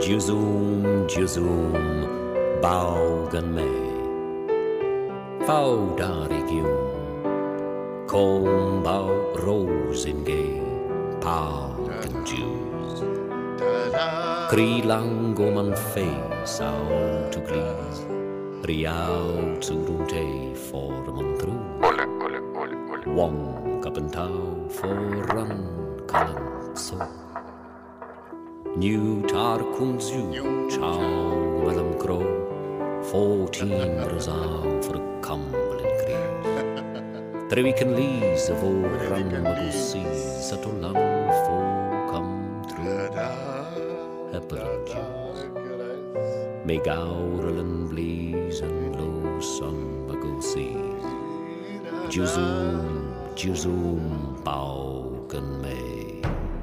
Gyuzum, Gyuzum, baugen May. Faudarigum, kom bau rosenge, parken Jews. Kri langom an face all to glis, riau zurum te forman tru. Wong kapentau foran kalan sol. New Tarkum's you chow Madam Crow, fourteen brazal for a cumblin cree. Three can lees of old run magu seas to love for come through. Eppelin juice, may gaurelin blees and low sun magu seas. Juzoom, juzoom, bow can may.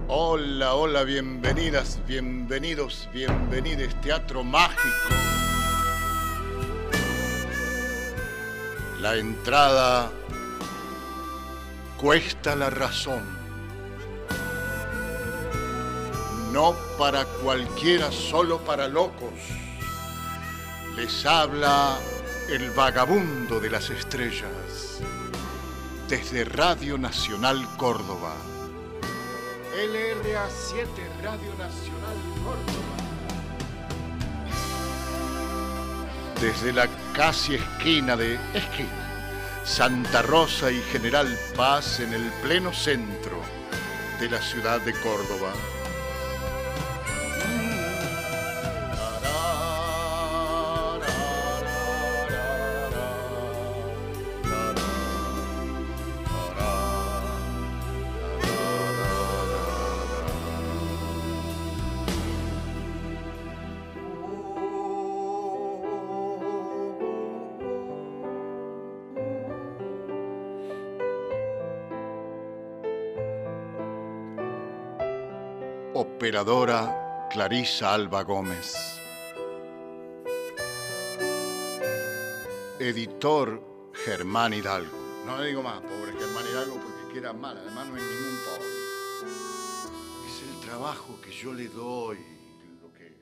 Hola, hola, bienvenidas, bienvenidos, bienvenides, Teatro Mágico. La entrada cuesta la razón. No para cualquiera, solo para locos. Les habla el vagabundo de las estrellas desde Radio Nacional Córdoba. LRA 7 Radio Nacional Córdoba. Desde la casi esquina de esquina, Santa Rosa y General Paz en el pleno centro de la ciudad de Córdoba. Operadora Clarisa Alba Gómez. Editor Germán Hidalgo. No le digo más, pobre Germán Hidalgo, porque queda mal, además no es ningún pobre. Es el trabajo que yo le doy lo que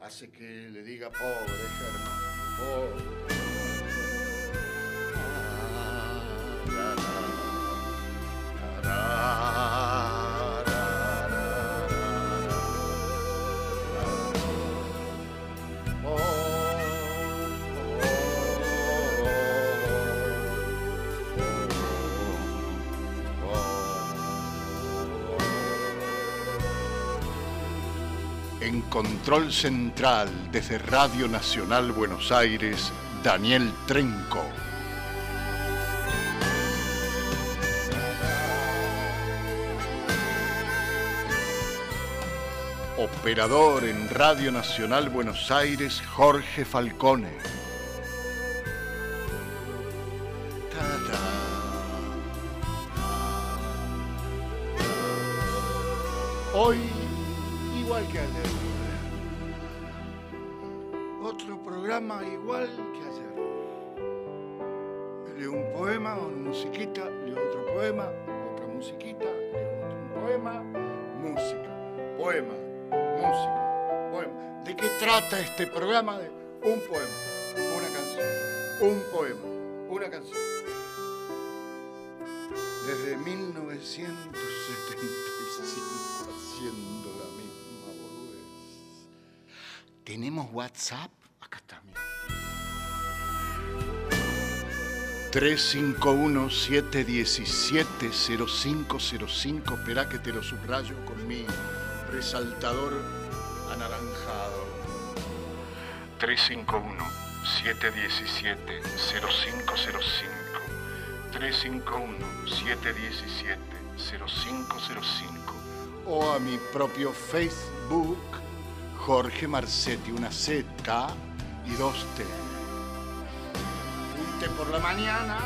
hace que le diga pobre Germán, pobre. Ah, En control central desde Radio Nacional Buenos Aires, Daniel Trenco. Operador en Radio Nacional Buenos Aires, Jorge Falcone. 1975 haciendo la misma boludez. ¿Tenemos WhatsApp? Acá está, mira. 351-717-0505. Espera que te lo subrayo con mi resaltador anaranjado. 351-717-0505. 351-717-0505. O a mi propio Facebook, Jorge Marcetti, una Z y dos T. Un té por la mañana,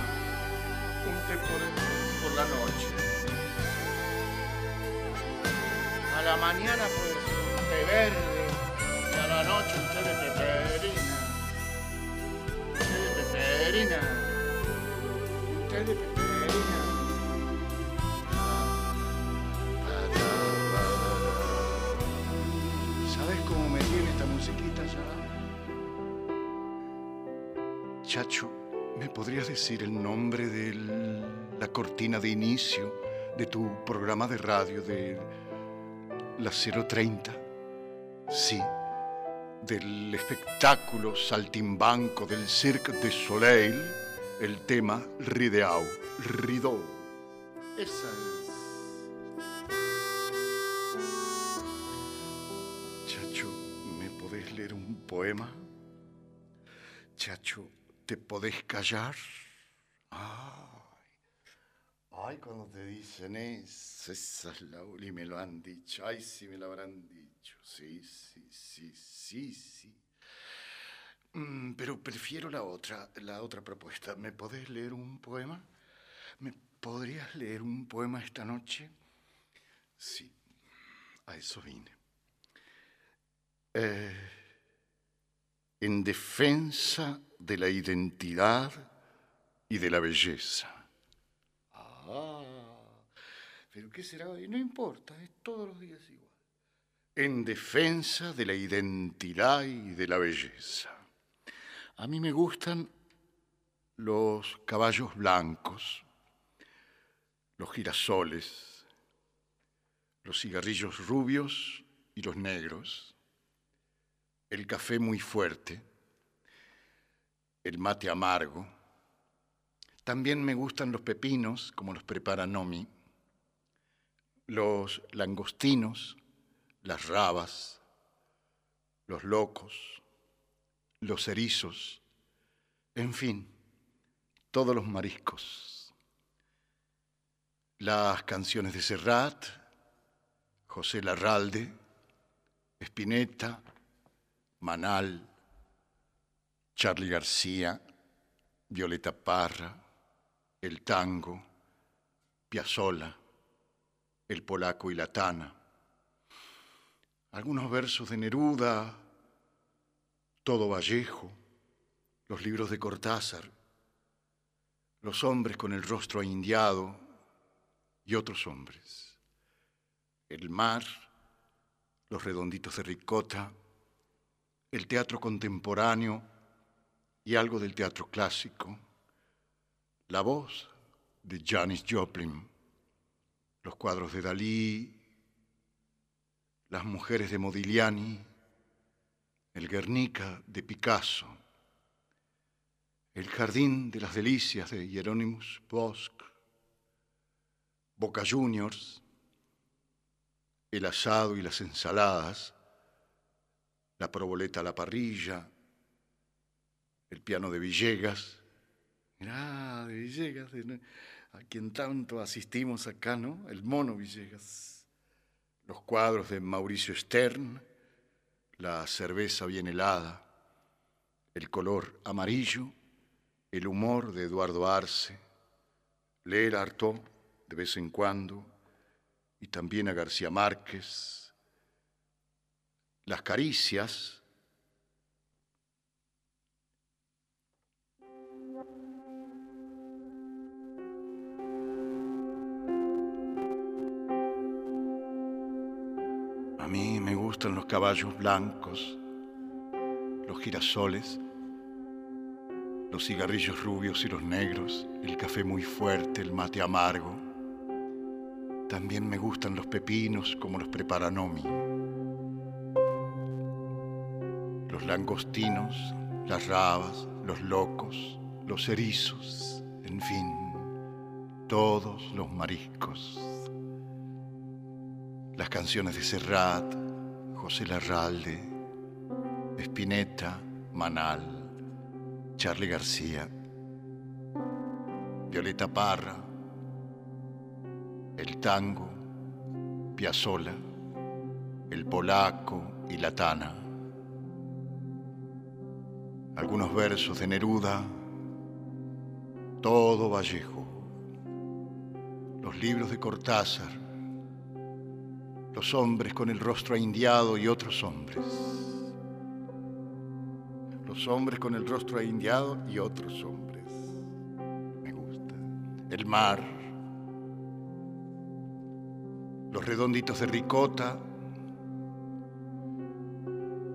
un té por, por la noche. A la mañana puede ser un té verde y a la noche un té de peperina. Un té de peperina. Un té de peperina. Chacho, ¿me podrías decir el nombre de la cortina de inicio de tu programa de radio de la 030? Sí, del espectáculo saltimbanco del Cirque de Soleil, el tema Rideau, Rideau. Esa es. Chacho, ¿me podés leer un poema? Chacho, ¿te podés callar? Ay, ay, cuando te dicen eso, esa es la y me lo han dicho. Ay, sí me lo habrán dicho. Sí, sí, sí, sí, sí. Mm, pero prefiero la otra, la otra propuesta. ¿Me podés leer un poema? ¿Me podrías leer un poema esta noche? Sí, a eso vine. Eh, en defensa de la identidad y de la belleza. Ah, pero ¿qué será hoy? No importa, es todos los días igual. En defensa de la identidad y de la belleza. A mí me gustan los caballos blancos, los girasoles, los cigarrillos rubios y los negros el café muy fuerte, el mate amargo. También me gustan los pepinos, como los prepara Nomi, los langostinos, las rabas, los locos, los erizos, en fin, todos los mariscos. Las canciones de Serrat, José Larralde, Spinetta, Manal, Charlie García, Violeta Parra, el tango, Piazzolla, el polaco y la tana. Algunos versos de Neruda, todo Vallejo, los libros de Cortázar, los hombres con el rostro indiado y otros hombres, el mar, los redonditos de ricota, el teatro contemporáneo y algo del teatro clásico, la voz de Janis Joplin, los cuadros de Dalí, las mujeres de Modigliani, el Guernica de Picasso, el jardín de las delicias de Hieronymus Bosch, Boca Juniors, el asado y las ensaladas, la proboleta a la parrilla, el piano de Villegas, mirá, de Villegas, a quien tanto asistimos acá, ¿no? El mono Villegas, los cuadros de Mauricio Stern, la cerveza bien helada, el color amarillo, el humor de Eduardo Arce, leer Artaud de vez en cuando, y también a García Márquez, las caricias, A mí me gustan los caballos blancos, los girasoles, los cigarrillos rubios y los negros, el café muy fuerte, el mate amargo. También me gustan los pepinos como los prepara Nomi los langostinos, las rabas, los locos, los erizos, en fin, todos los mariscos. Las canciones de Serrat, José Larralde, Spinetta, Manal, Charlie García, Violeta Parra, el tango, Piazzolla, el polaco y la tana algunos versos de Neruda, todo Vallejo, los libros de Cortázar, los hombres con el rostro indiado y otros hombres, los hombres con el rostro indiado y otros hombres, me gusta, el mar, los redonditos de ricota,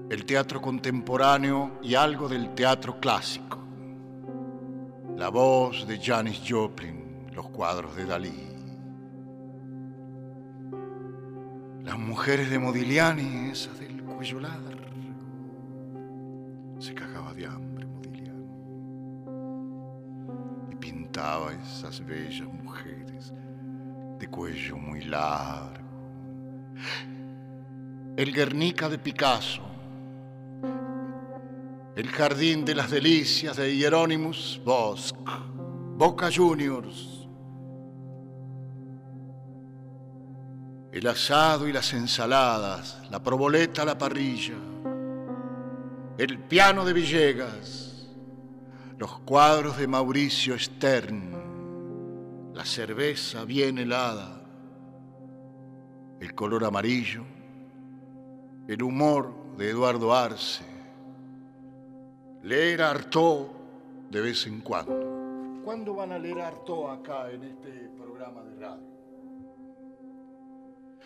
el teatro contemporáneo y algo del teatro clásico. la voz de Janis Joplin, los cuadros de Dalí. Las mujeres de Modigliani, esas del cuello largo. Se cagaba de hambre Modigliani. Y pintaba esas bellas mujeres de cuello muy largo. El Guernica de Picasso. El Jardín de las Delicias de Hieronymus Bosch. Boca Juniors. el asado y las ensaladas, la proboleta a la parrilla, el piano de Villegas, los cuadros de Mauricio Stern, la cerveza bien helada, el color amarillo, el humor de Eduardo Arce, leer Artaud de vez en cuando. ¿Cuándo van a leer Artaud acá en este programa de radio?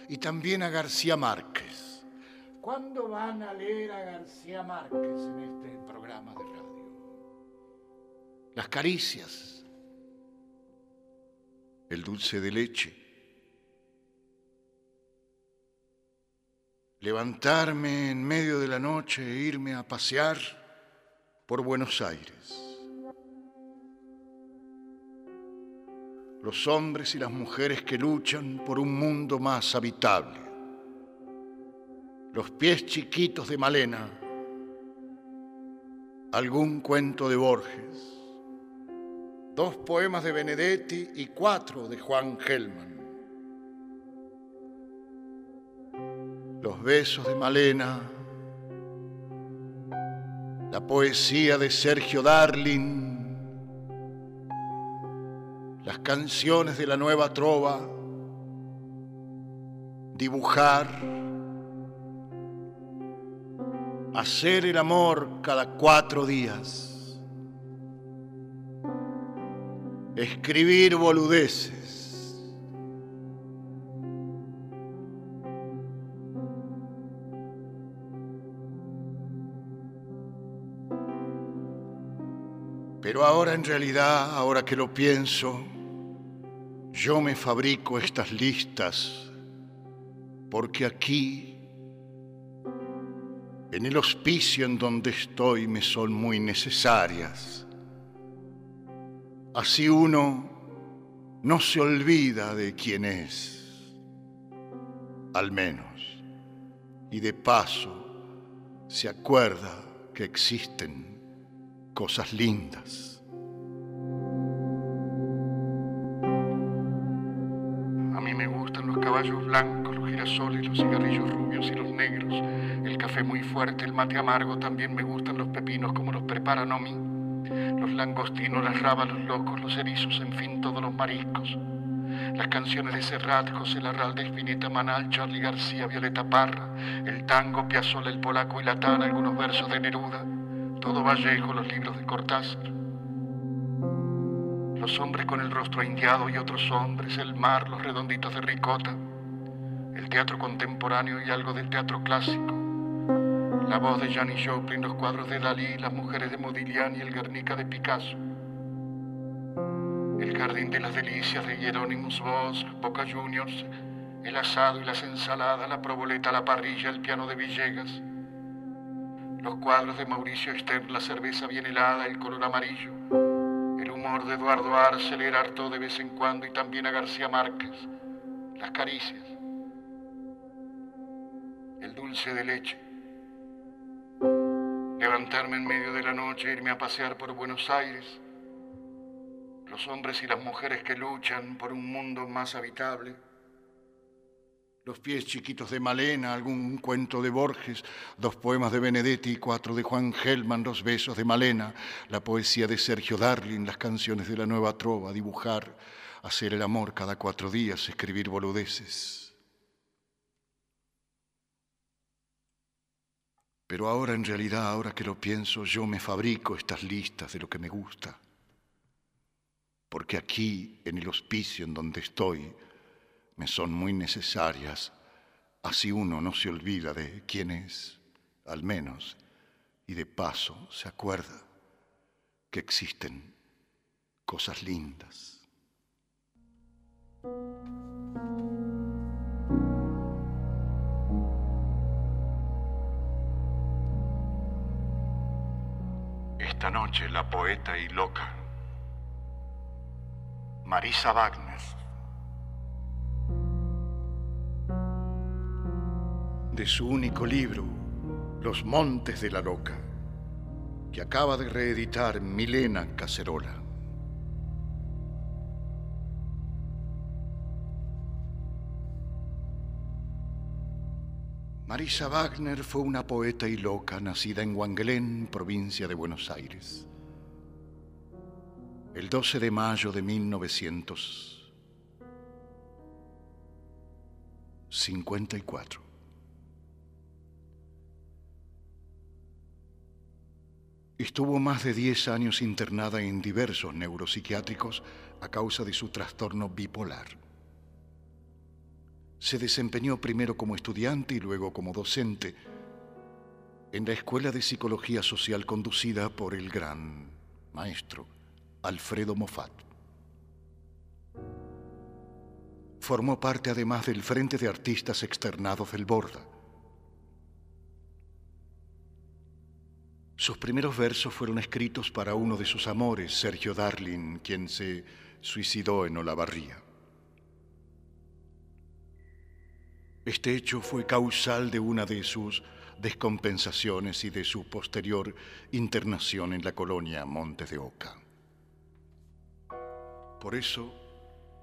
y también a García Márquez. ¿Cuándo van a leer a García Márquez en este programa de radio? Las caricias, el dulce de leche, levantarme en medio de la noche e irme a pasear por Buenos Aires. los hombres y las mujeres que luchan por un mundo más habitable. Los pies chiquitos de Malena, algún cuento de Borges, dos poemas de Benedetti y cuatro de Juan Gelman. Los besos de Malena, la poesía de Sergio Darling, las canciones de la nueva trova, dibujar, hacer el amor cada cuatro días, escribir boludeces. Pero ahora en realidad, ahora que lo pienso, yo me fabrico estas listas porque aquí, en el hospicio en donde estoy, me son muy necesarias. Así uno no se olvida de quién es, al menos, y de paso se acuerda que existen cosas lindas. caballos blancos, los girasoles, los cigarrillos rubios y los negros, el café muy fuerte, el mate amargo, también me gustan los pepinos como los preparan Omi, los langostinos, las rabas, los locos, los erizos, en fin, todos los mariscos. Las canciones de Serrat, José Larralde, Espineta Manal, Charlie García, Violeta Parra, el tango, Piazzolla, el polaco y la tana, algunos versos de Neruda, todo Vallejo, los libros de Cortázar. Los hombres con el rostro indiado y otros hombres, el mar, los redonditos de ricota, el teatro contemporáneo y algo del teatro clásico, la voz de Janis Joplin, los cuadros de Dalí, las mujeres de Modigliani y el Guernica de Picasso, el jardín de las delicias de Hieronymus Bosch, Boca Juniors, el asado y las ensaladas, la proboleta, la parrilla, el piano de Villegas, los cuadros de Mauricio Stern, la cerveza bien helada, el color amarillo, humor de Eduardo Arce, leer harto de vez en cuando y también a García Márquez, las caricias, el dulce de leche, levantarme en medio de la noche, irme a pasear por Buenos Aires, los hombres y las mujeres que luchan por un mundo más habitable los pies chiquitos de Malena, algún cuento de Borges, dos poemas de Benedetti, cuatro de Juan Gelman, los besos de Malena, la poesía de Sergio Darling, las canciones de la nueva trova, dibujar, hacer el amor cada cuatro días, escribir boludeces. Pero ahora en realidad, ahora que lo pienso, yo me fabrico estas listas de lo que me gusta. Porque aquí, en el hospicio en donde estoy, me son muy necesarias, así uno no se olvida de quién es, al menos, y de paso se acuerda que existen cosas lindas. Esta noche la poeta y loca Marisa Wagner de su único libro, Los Montes de la Loca, que acaba de reeditar Milena Cacerola. Marisa Wagner fue una poeta y loca nacida en Huanglén, provincia de Buenos Aires, el 12 de mayo de 1954. Estuvo más de 10 años internada en diversos neuropsiquiátricos a causa de su trastorno bipolar. Se desempeñó primero como estudiante y luego como docente en la Escuela de Psicología Social conducida por el gran maestro Alfredo Moffat. Formó parte además del Frente de Artistas Externados del Borda Sus primeros versos fueron escritos para uno de sus amores, Sergio Darling, quien se suicidó en Olavarría. Este hecho fue causal de una de sus descompensaciones y de su posterior internación en la colonia Montes de Oca. Por eso,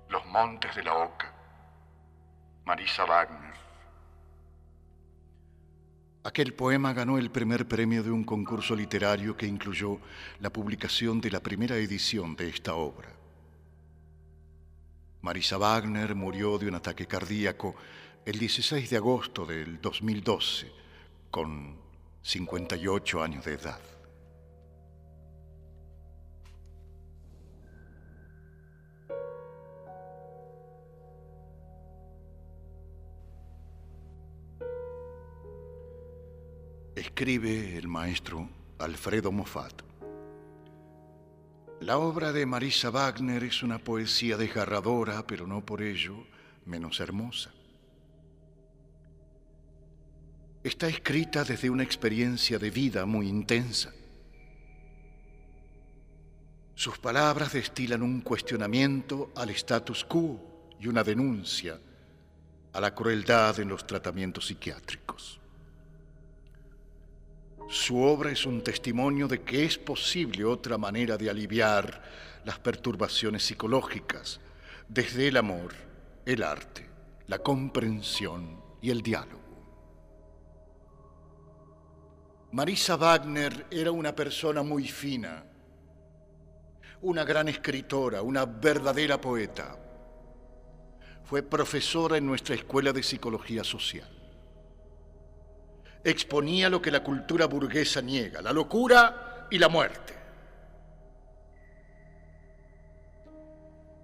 los Montes de la Oca, Marisa Wagner, Aquel poema ganó el primer premio de un concurso literario que incluyó la publicación de la primera edición de esta obra. Marisa Wagner murió de un ataque cardíaco el 16 de agosto del 2012, con 58 años de edad. Escribe el maestro Alfredo Moffat. La obra de Marisa Wagner es una poesía desgarradora, pero no por ello menos hermosa. Está escrita desde una experiencia de vida muy intensa. Sus palabras destilan un cuestionamiento al status quo y una denuncia a la crueldad en los tratamientos psiquiátricos. Su obra es un testimonio de que es posible otra manera de aliviar las perturbaciones psicológicas desde el amor, el arte, la comprensión y el diálogo. Marisa Wagner era una persona muy fina, una gran escritora, una verdadera poeta. Fue profesora en nuestra escuela de psicología social exponía lo que la cultura burguesa niega, la locura y la muerte.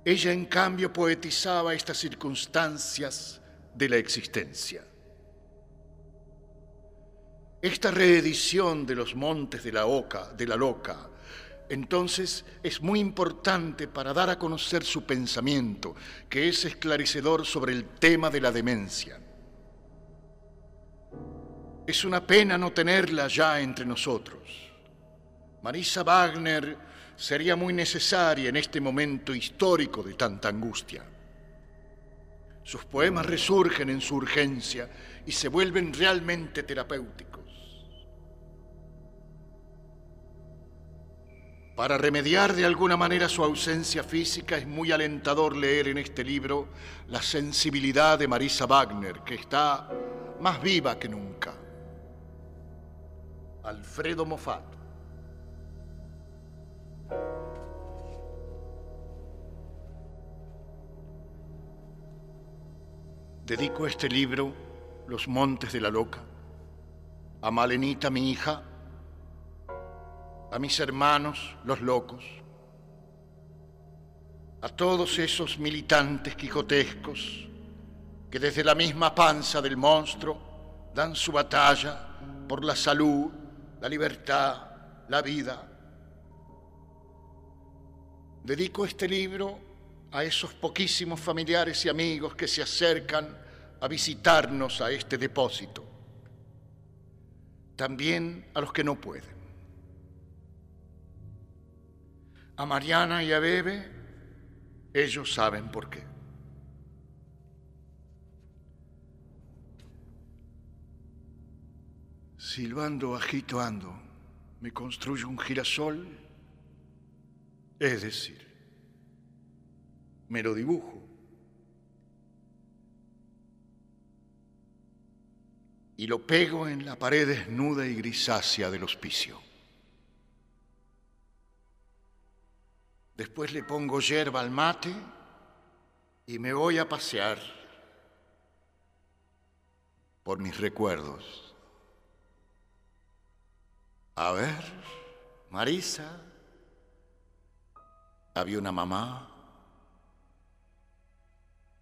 Ella, en cambio, poetizaba estas circunstancias de la existencia. Esta reedición de los montes de la Oca, de la Loca, entonces es muy importante para dar a conocer su pensamiento, que es esclarecedor sobre el tema de la demencia. Es una pena no tenerla ya entre nosotros. Marisa Wagner sería muy necesaria en este momento histórico de tanta angustia. Sus poemas resurgen en su urgencia y se vuelven realmente terapéuticos. Para remediar de alguna manera su ausencia física es muy alentador leer en este libro la sensibilidad de Marisa Wagner, que está más viva que nunca. Alfredo Moffat. Dedico este libro, Los Montes de la Loca, a Malenita, mi hija, a mis hermanos, los locos, a todos esos militantes quijotescos que desde la misma panza del monstruo dan su batalla por la salud la libertad, la vida. dedico este libro a esos poquísimos familiares y amigos que se acercan a visitarnos a este depósito. También a los que no pueden. A Mariana y a Bebe, ellos saben por qué. Silbando bajito ando, me construyo un girasol, es decir, me lo dibujo. Y lo pego en la pared desnuda y grisácea del hospicio. Después le pongo yerba al mate y me voy a pasear por mis recuerdos. A ver, Marisa, había una mamá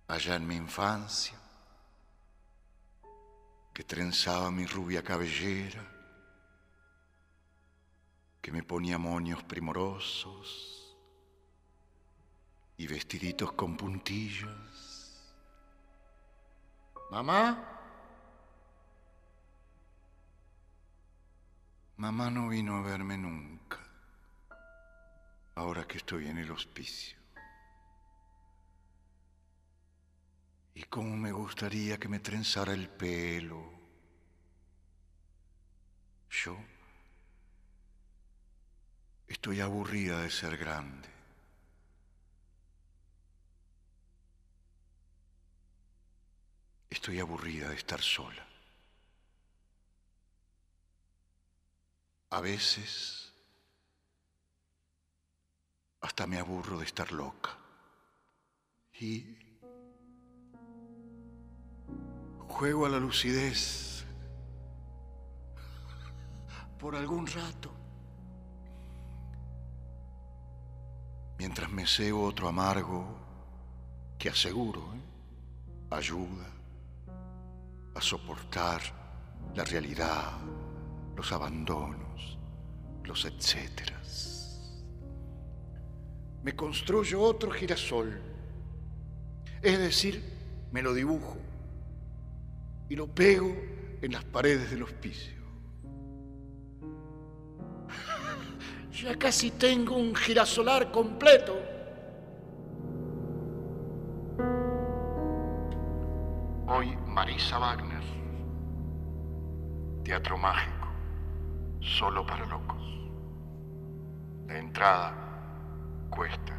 allá en mi infancia que trenzaba mi rubia cabellera, que me ponía moños primorosos y vestiditos con puntillas. Mamá, mamá no vino a verme nunca, ahora que estoy en el hospicio. Y cómo me gustaría que me trenzara el pelo. Yo estoy aburrida de ser grande. Estoy aburrida de estar sola. A veces hasta me aburro de estar loca. Y juego a la lucidez por algún rato. Mientras me cebo otro amargo que aseguro ¿eh? ayuda a soportar la realidad, los abandonos, los etcéteras. Me construyo otro girasol, es decir, me lo dibujo y lo pego en las paredes del hospicio. Ya casi tengo un girasolar completo. Hoy Marisa Wagner, Teatro Mágico, solo para locos. La entrada cuesta.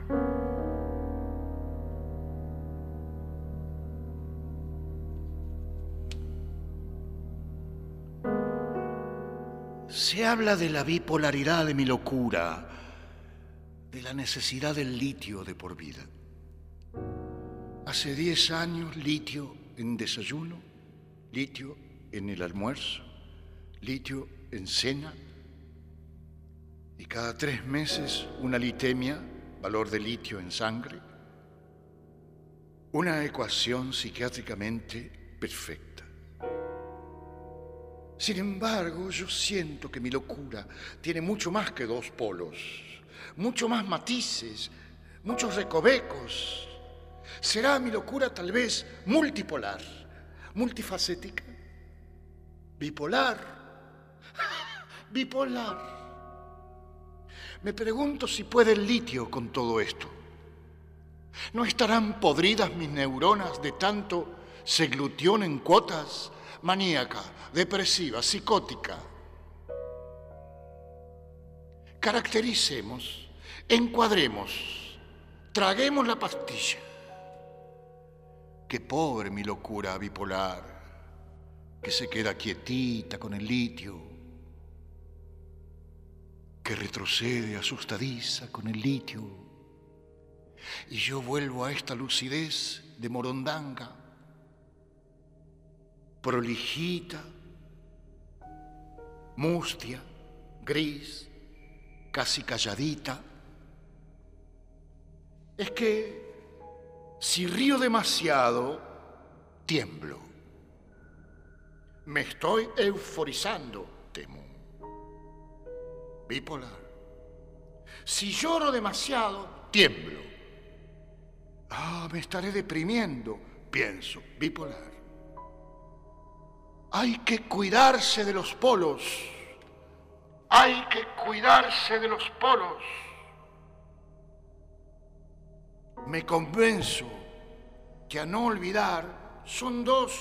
Se habla de la bipolaridad de mi locura, de la necesidad del litio de por vida. Hace diez años litio en desayuno, litio en el almuerzo, litio en cena y cada tres meses una litemia, valor de litio en sangre, una ecuación psiquiátricamente perfecta. Sin embargo, yo siento que mi locura tiene mucho más que dos polos, mucho más matices, muchos recovecos. ¿Será mi locura tal vez multipolar, multifacética? ¿Bipolar? Bipolar. Me pregunto si puede el litio con todo esto. ¿No estarán podridas mis neuronas de tanto seglución en cuotas maníaca, depresiva, psicótica. Caractericemos, encuadremos, traguemos la pastilla. Qué pobre mi locura bipolar, que se queda quietita con el litio, que retrocede asustadiza con el litio. Y yo vuelvo a esta lucidez de morondanga prolijita, mustia, gris, casi calladita. Es que si río demasiado, tiemblo. Me estoy euforizando, temo. Bipolar. Si lloro demasiado, tiemblo. Ah, me estaré deprimiendo, pienso, bipolar. Hay que cuidarse de los polos. Hay que cuidarse de los polos. Me convenzo que a no olvidar son dos.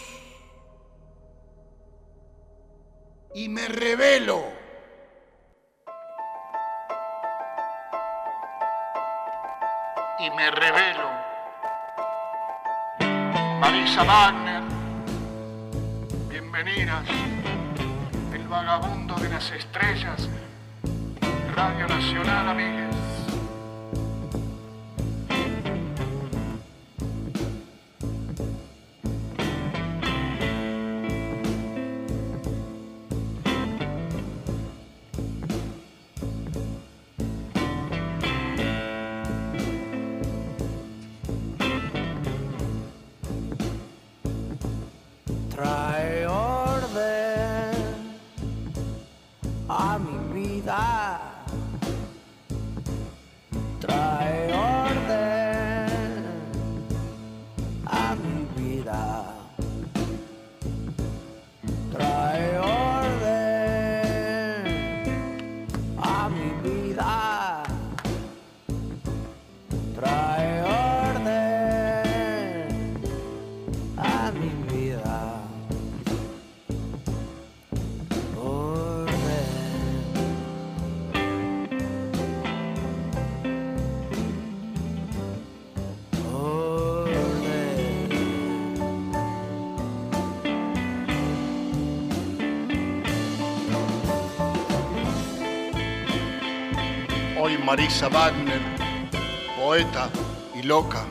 Y me revelo. Y me revelo. Marisa Wagner bienvenidas. El vagabundo de las estrellas, Radio Nacional, amigues. Marisa Wagner, poeta y loca.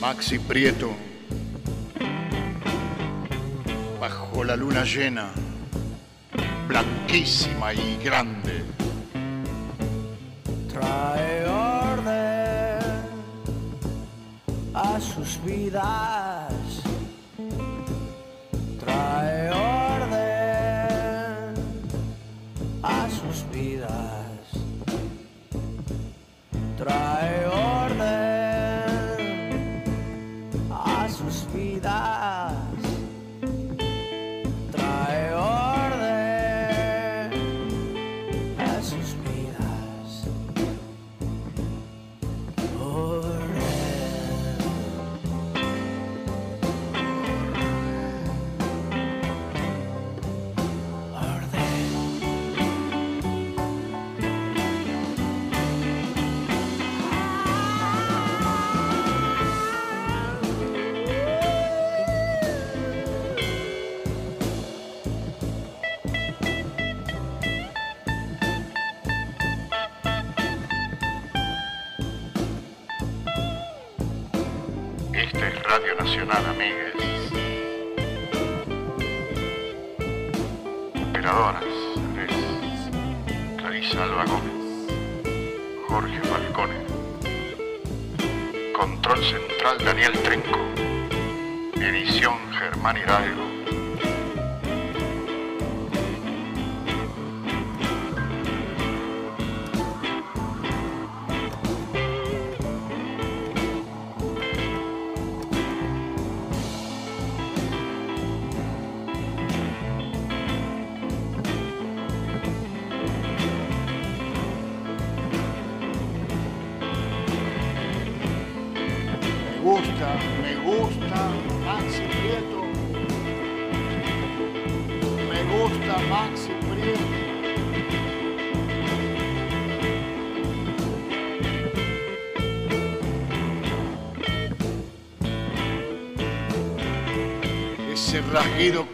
Maxi Prieto, bajo la luna llena, blanquísima y grande. must be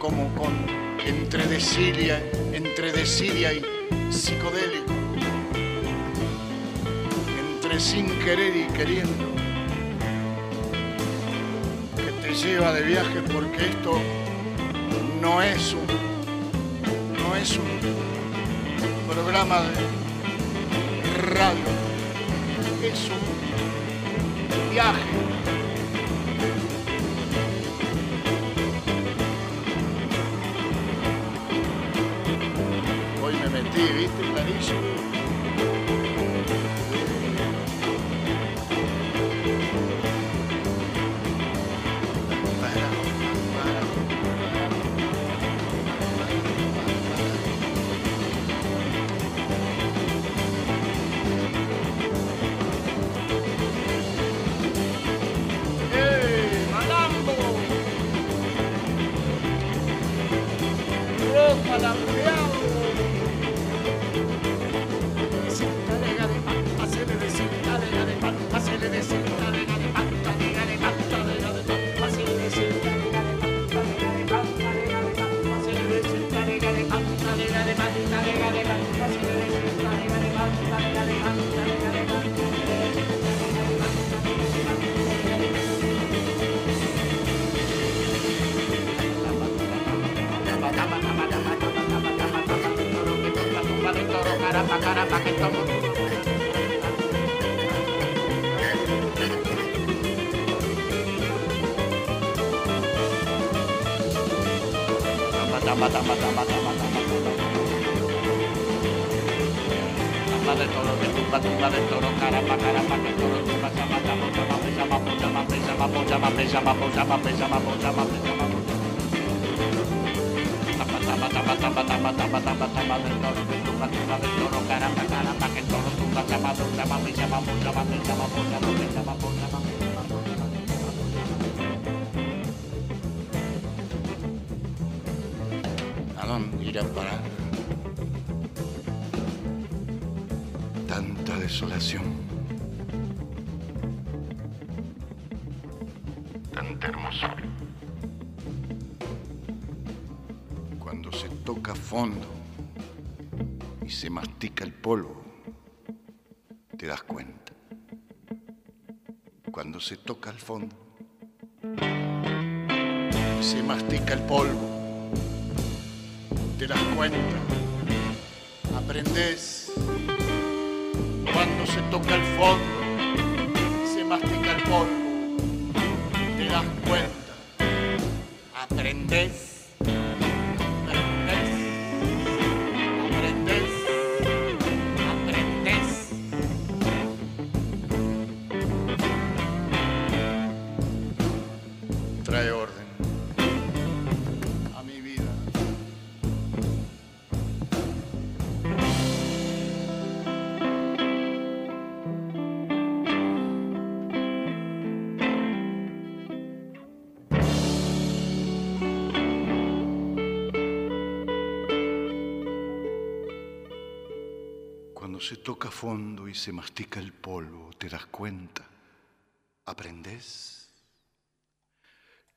como con entre desidia, y psicodélico, entre sin querer y queriendo, que te lleva de viaje porque esto no es un, no es un programa de radio, es un viaje me metí, ¿viste? Clarísimo. Fondo y se mastica el polvo, te das cuenta. Cuando se toca el fondo se mastica el polvo, te das cuenta, aprendes cuando se toca el fondo, se mastica el polvo, te das cuenta, aprendes, se toca fondo y se mastica el polvo, te das cuenta, aprendes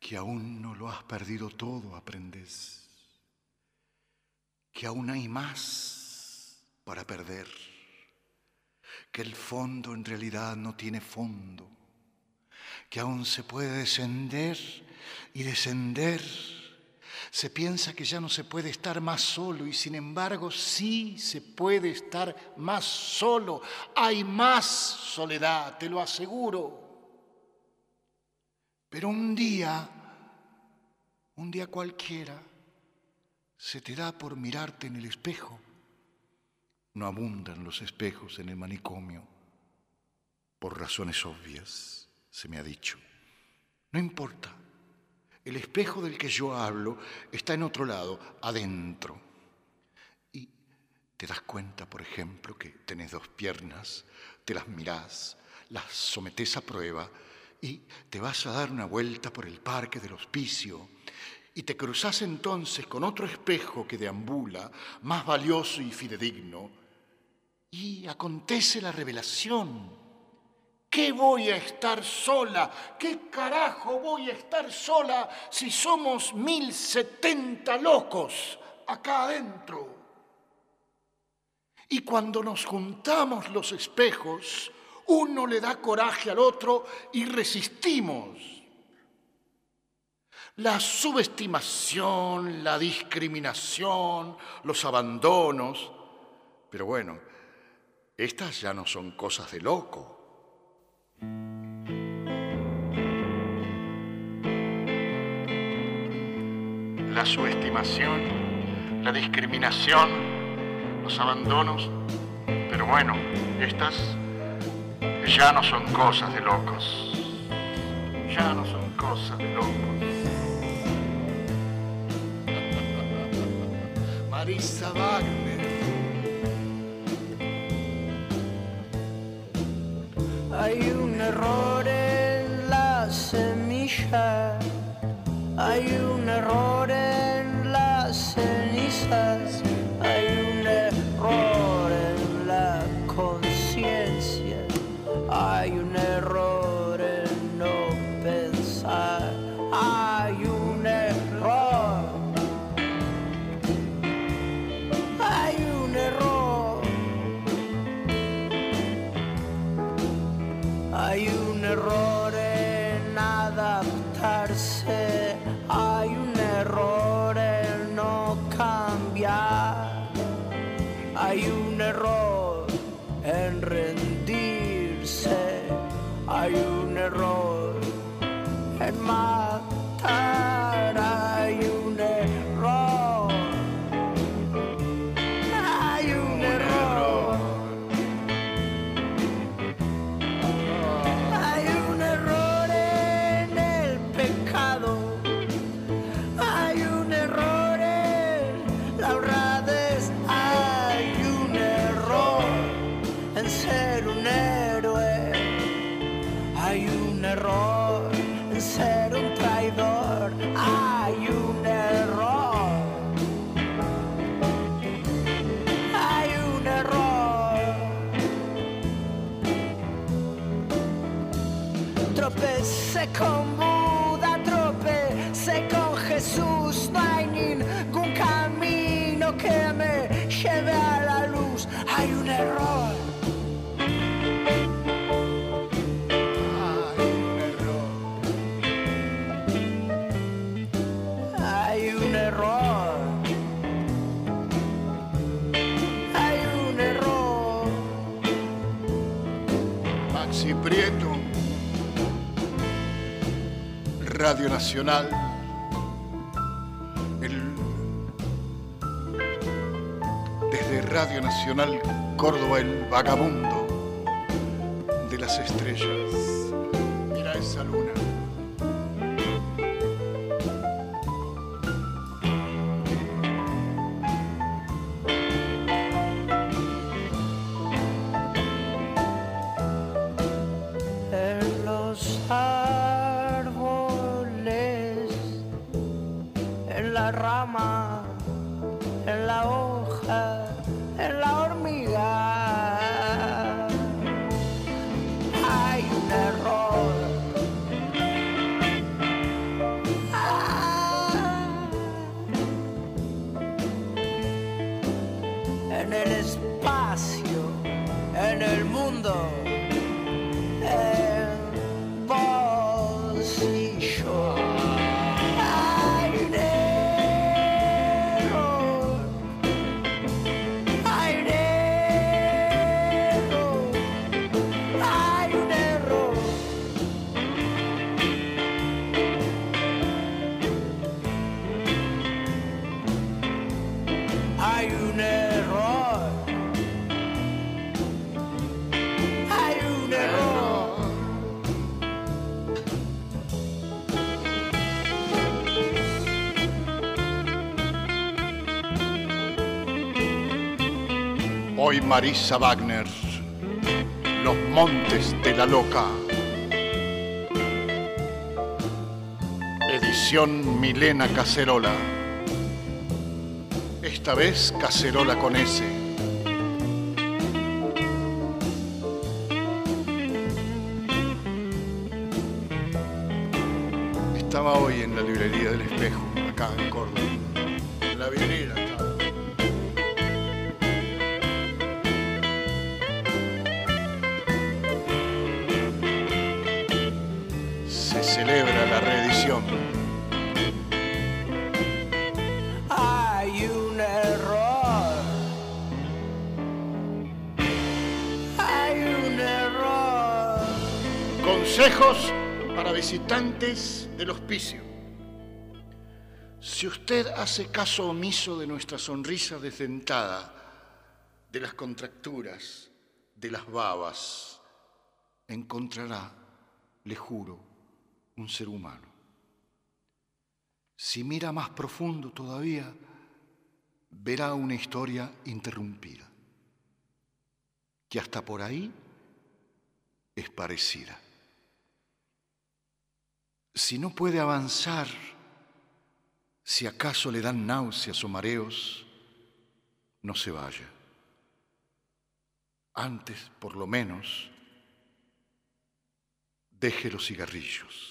que aún no lo has perdido todo, aprendes que aún hay más para perder, que el fondo en realidad no tiene fondo, que aún se puede descender y descender. Se piensa que ya no se puede estar más solo y sin embargo sí se puede estar más solo. Hay más soledad, te lo aseguro. Pero un día, un día cualquiera, se te da por mirarte en el espejo. No abundan los espejos en el manicomio, por razones obvias, se me ha dicho. No importa, el espejo del que yo hablo está en otro lado, adentro. Y te das cuenta, por ejemplo, que tenés dos piernas, te las mirás, las sometés a prueba y te vas a dar una vuelta por el parque del hospicio y te cruzás entonces con otro espejo que deambula, más valioso y fidedigno, y acontece la revelación. ¿Qué voy a estar sola? ¿Qué carajo voy a estar sola si somos mil setenta locos acá adentro? Y cuando nos juntamos los espejos, uno le da coraje al otro y resistimos. La subestimación, la discriminación, los abandonos. Pero bueno, estas ya no son cosas de loco. la subestimación, la discriminación, los abandonos. Pero bueno, estas ya no son cosas de locos. Ya no son cosas de locos. Marisa Wagner. Hay un error en la semilla. Hay un error en adaptarse. Radio Nacional, desde Radio Nacional Córdoba, el vagabundo de las estrellas. Hoy Marisa Wagner, Los Montes de la Loca. Edición Milena Cacerola. Esta vez Cacerola con S. Si usted hace caso omiso de nuestra sonrisa desdentada, de las contracturas, de las babas, encontrará, le juro, un ser humano. Si mira más profundo todavía, verá una historia interrumpida, que hasta por ahí es parecida. Si no puede avanzar, si acaso le dan náuseas o mareos, no se vaya. Antes, por lo menos, deje los cigarrillos.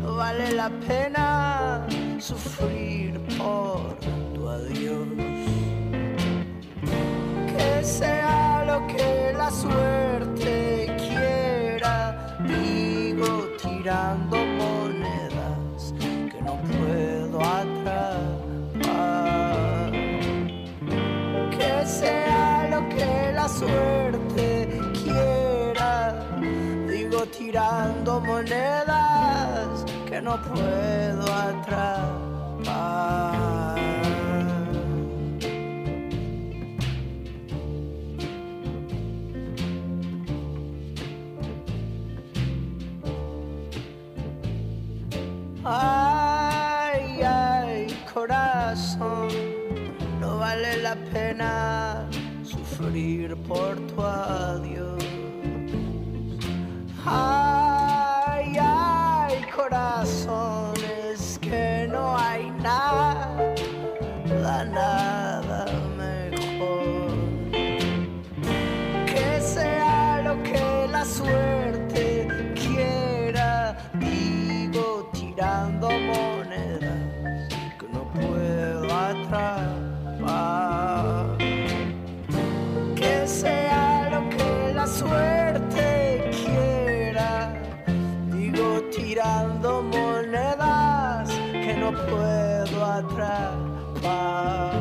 no vale la pena sufrir por tu adiós. Que sea lo que la suerte quiera, digo tirando monedas que no puedo atrapar. Que sea lo que la suerte girando monedas que no puedo atrapar. Ay, ay, corazón, no vale la pena sufrir por tu adiós. Ay, ay, corazones que no hay nada, nada. atra ba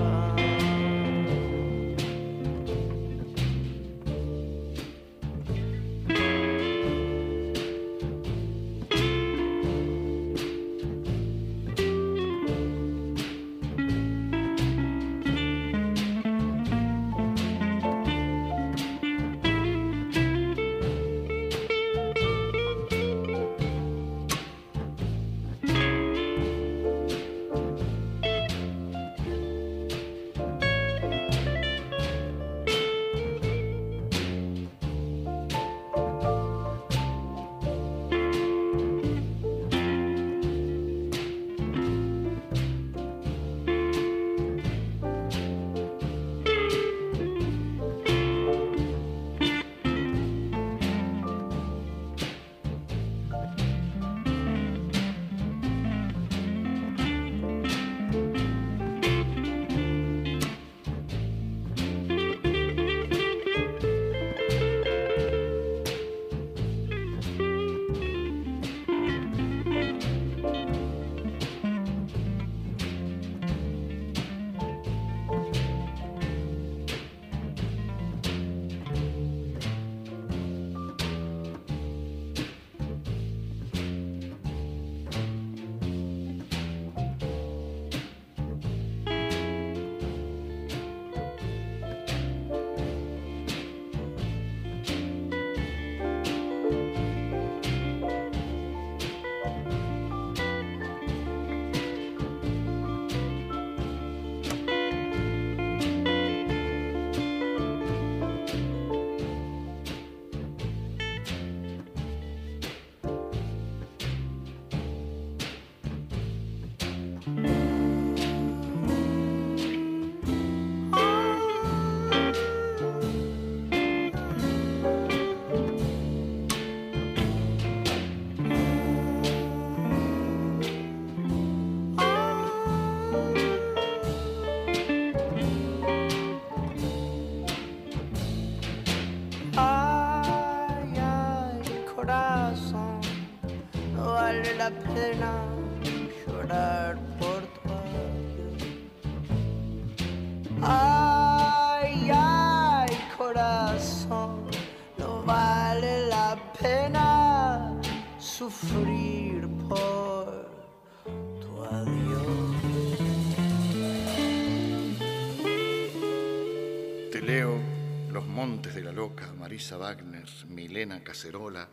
Marisa Wagner, Milena Cacerola,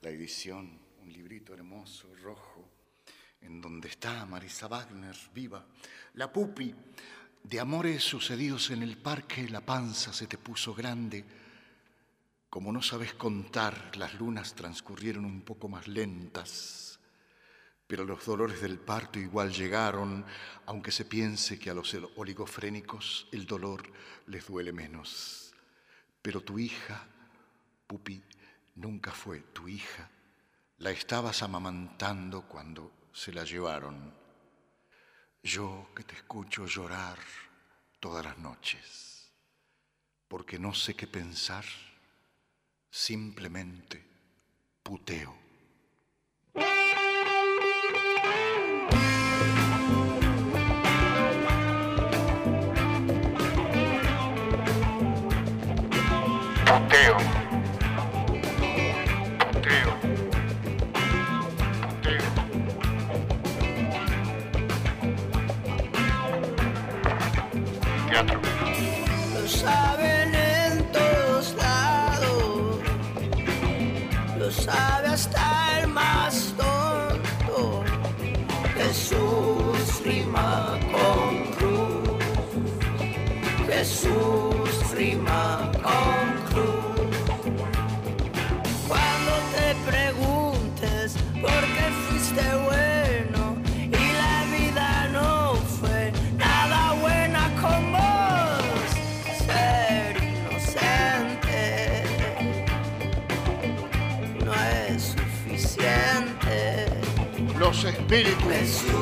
la edición, un librito hermoso, rojo, en donde está Marisa Wagner, viva, la pupi, de amores sucedidos en el parque, la panza se te puso grande. Como no sabes contar, las lunas transcurrieron un poco más lentas, pero los dolores del parto igual llegaron, aunque se piense que a los oligofrénicos el dolor les duele menos. Pero tu hija, Pupi, nunca fue tu hija. La estabas amamantando cuando se la llevaron. Yo que te escucho llorar todas las noches, porque no sé qué pensar, simplemente puteo. Puteo. Lo saben en todos lados, lo sabe hasta el más tonto. Jesús rima con cruz, Jesús Los espíritus,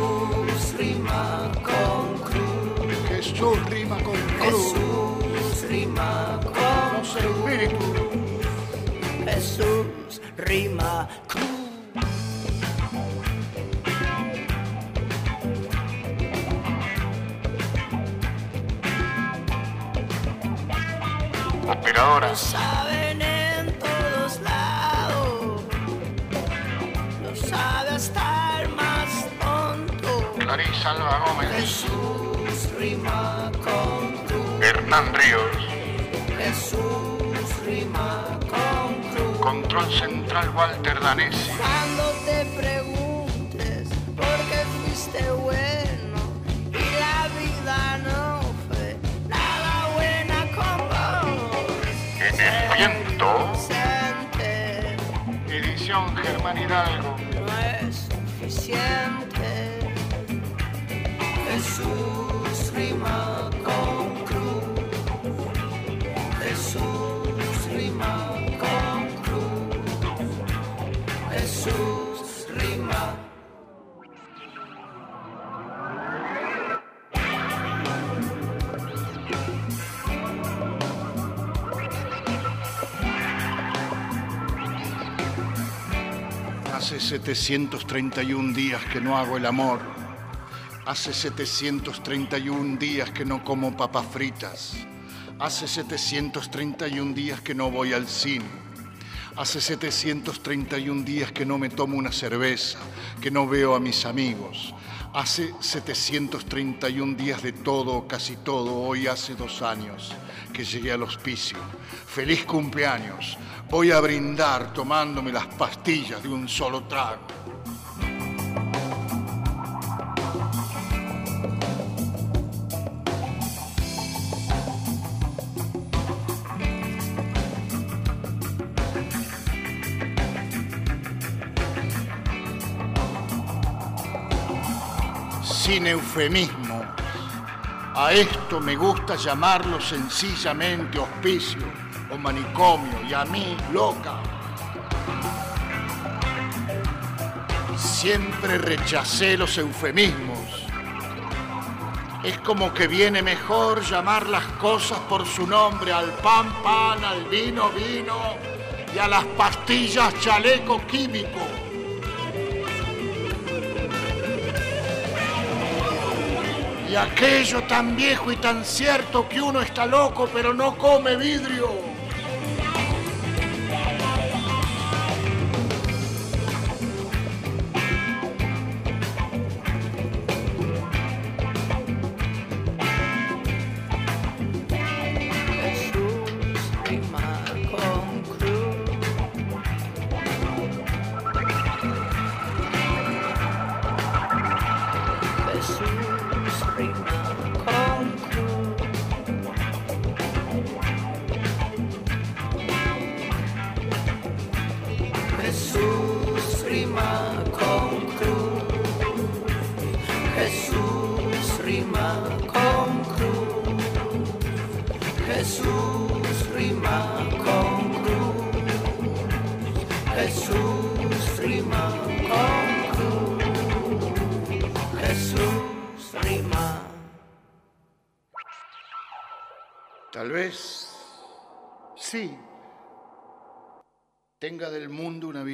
Jesús rima con cruz, Hernán Ríos. Jesús rima con cruz. Control Central Walter Danesi. Cuando te preguntes por qué fuiste bueno y la vida no fue nada buena con vos. En el viento. Edición Germán Hidalgo. no es suficiente. Jesús rima con cruz. Jesús rima con cruz. Jesús rima. Hace 731 días que no hago el amor. Hace 731 días que no como papas fritas. Hace 731 días que no voy al cine. Hace 731 días que no me tomo una cerveza, que no veo a mis amigos. Hace 731 días de todo, casi todo, hoy hace dos años que llegué al hospicio. Feliz cumpleaños. Voy a brindar tomándome las pastillas de un solo trago. Sin eufemismo. A esto me gusta llamarlo sencillamente hospicio o manicomio y a mí loca. Siempre rechacé los eufemismos. Es como que viene mejor llamar las cosas por su nombre, al pan pan, al vino vino y a las pastillas chaleco químico. Y aquello tan viejo y tan cierto que uno está loco pero no come vidrio.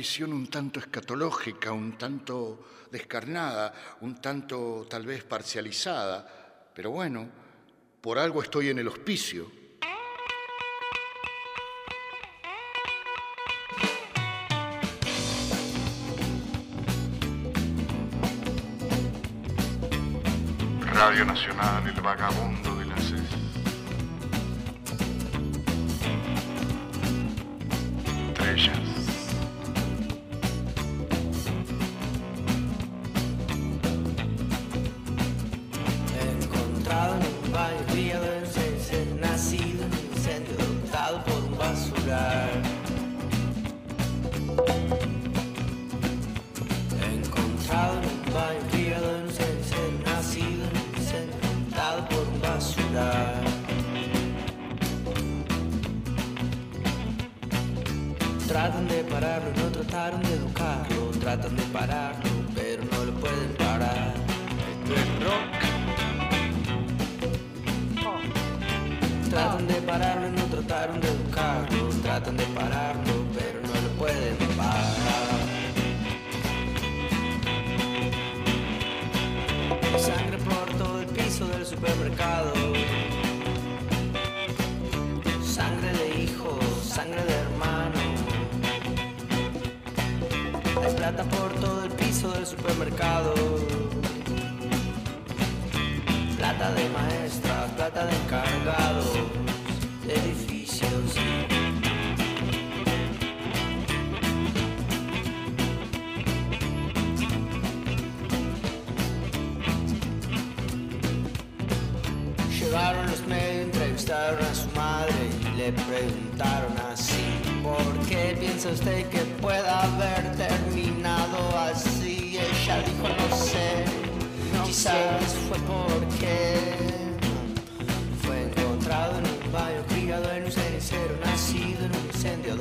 Visión un tanto escatológica, un tanto descarnada, un tanto tal vez parcializada, pero bueno, por algo estoy en el hospicio. Radio Nacional, el vagabundo Los medios, entrevistaron a su madre y le preguntaron así, ¿por qué piensa usted que pueda haber terminado así? Ella dijo, no sé, quizás fue porque fue encontrado en un baño, criado en un cenicero, nacido en un incendio,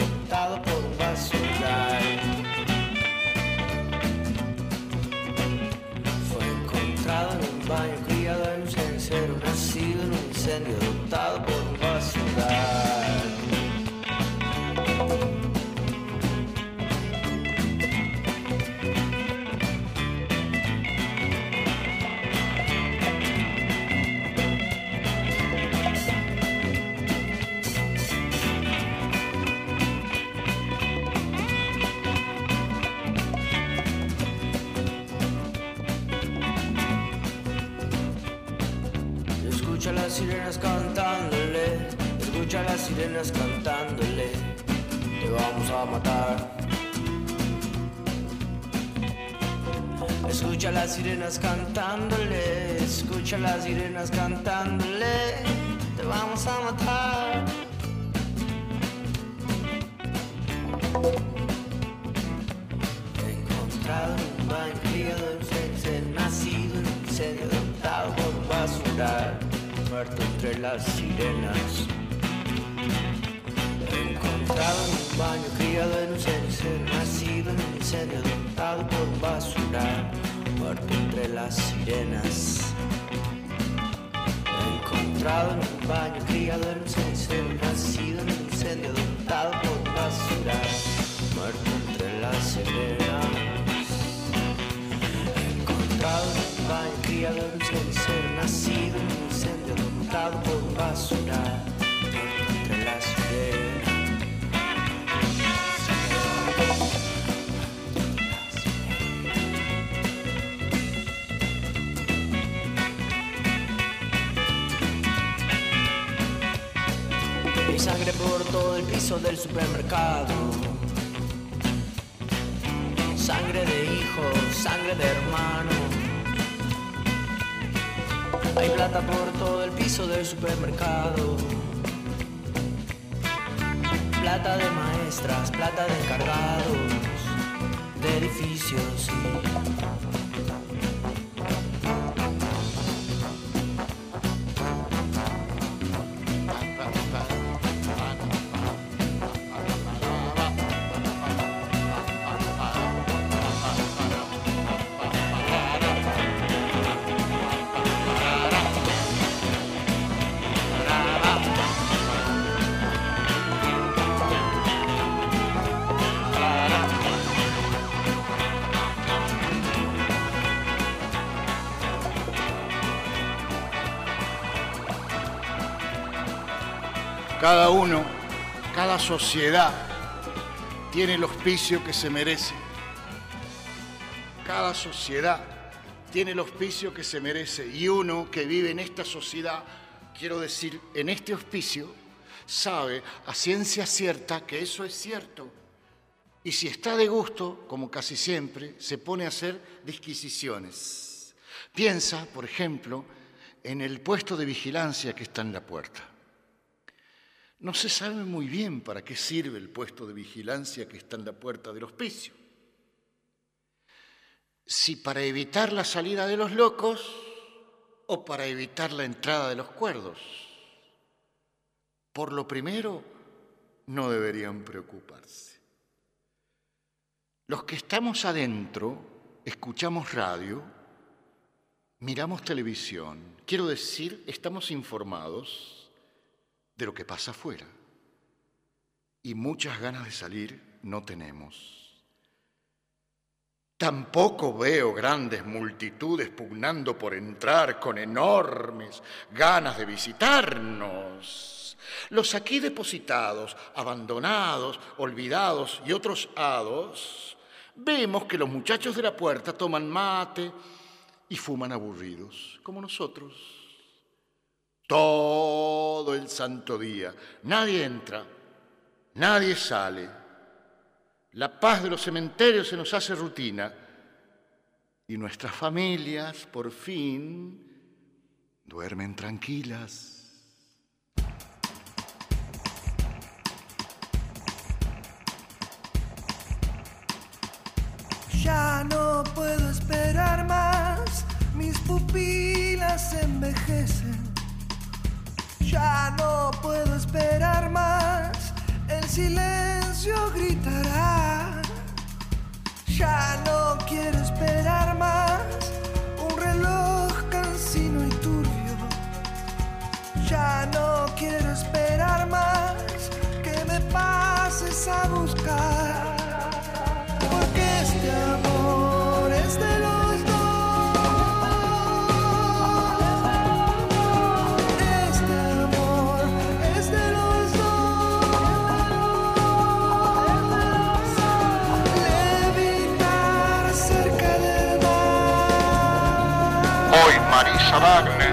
sirenas cantándole, te vamos a matar. Escucha las sirenas cantándole, escucha las sirenas cantándole, te vamos a matar. Encontrado en un criado en Sense, nacido un incendio, adoptado por un basural, muerto entre las sirenas. Encontrado en un baño, criado en un cenicero, nacido en un incendio, adoptado por un basural, muerto entre las sirenas. Encontrado en un baño, criado en un cenicero, nacido en un incendio, adoptado por un basural, muerto entre las hileras. Encontrado en un baño criado de ser nacido en un incendio adoptado por un por todo el piso del supermercado. Sangre de hijo, sangre de hermano. Hay plata por todo el piso del supermercado. Plata de maestras, plata de encargados, de edificios. Cada uno, cada sociedad tiene el hospicio que se merece. Cada sociedad tiene el hospicio que se merece. Y uno que vive en esta sociedad, quiero decir, en este hospicio, sabe a ciencia cierta que eso es cierto. Y si está de gusto, como casi siempre, se pone a hacer disquisiciones. Piensa, por ejemplo, en el puesto de vigilancia que está en la puerta. No se sabe muy bien para qué sirve el puesto de vigilancia que está en la puerta del hospicio. Si para evitar la salida de los locos o para evitar la entrada de los cuerdos. Por lo primero, no deberían preocuparse. Los que estamos adentro, escuchamos radio, miramos televisión, quiero decir, estamos informados de lo que pasa afuera. Y muchas ganas de salir no tenemos. Tampoco veo grandes multitudes pugnando por entrar con enormes ganas de visitarnos. Los aquí depositados, abandonados, olvidados y otros hados, vemos que los muchachos de la puerta toman mate y fuman aburridos, como nosotros todo el santo día. Nadie entra, nadie sale. La paz de los cementerios se nos hace rutina y nuestras familias por fin duermen tranquilas. Ya no puedo esperar más, mis pupilas envejecen. Ya no puedo esperar más, el silencio gritará. Ya no quiero esperar más, un reloj cansino y turbio. Ya no quiero esperar más, Marisa Wagner.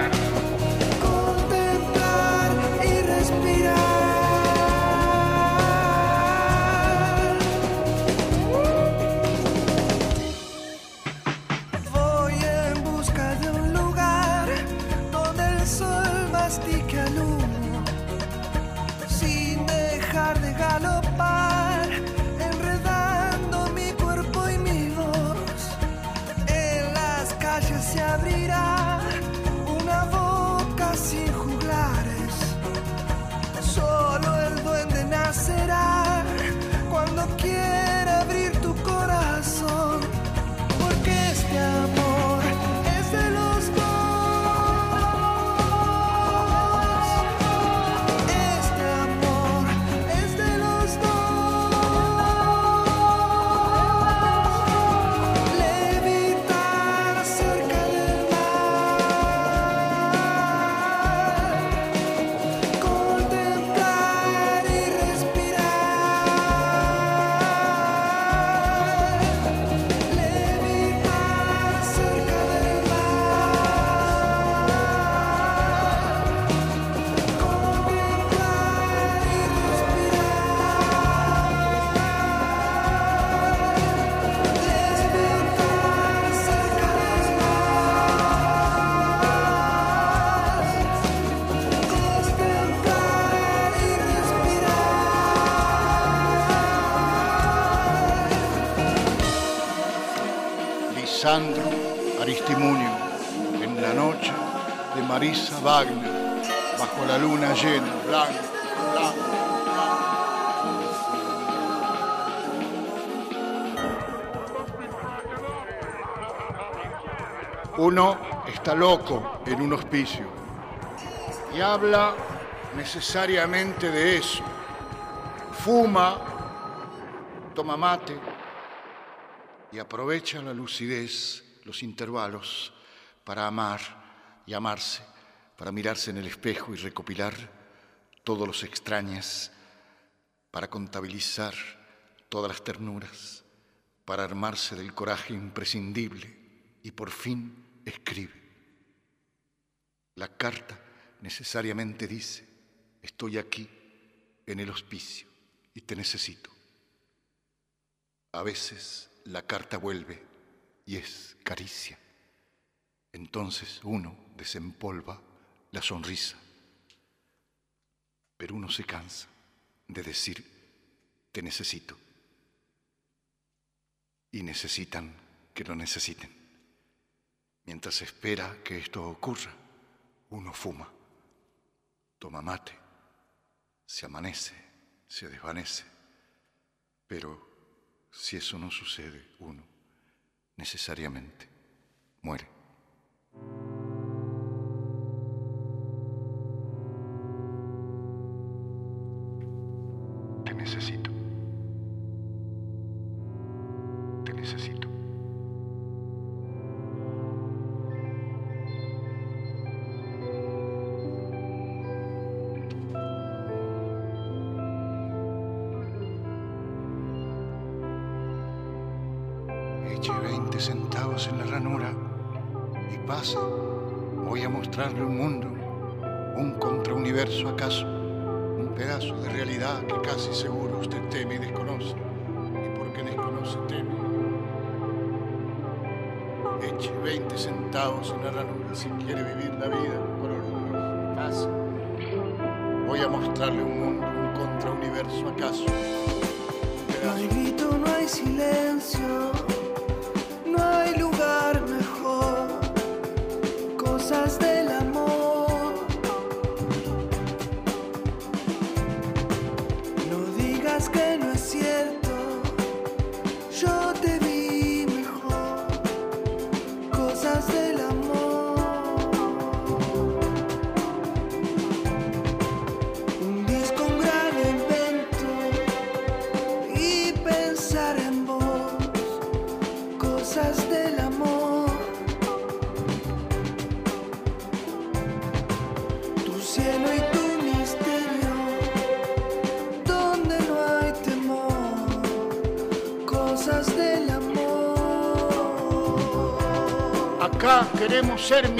Uno está loco en un hospicio y habla necesariamente de eso. Fuma, toma mate y aprovecha la lucidez, los intervalos, para amar y amarse, para mirarse en el espejo y recopilar todos los extrañas, para contabilizar todas las ternuras, para armarse del coraje imprescindible y por fin escribe. La carta necesariamente dice, estoy aquí en el hospicio y te necesito. A veces la carta vuelve y es caricia. Entonces uno desempolva la sonrisa, pero uno se cansa de decir, te necesito. Y necesitan que lo necesiten. Mientras espera que esto ocurra, uno fuma, toma mate, se amanece, se desvanece. Pero si eso no sucede, uno necesariamente muere.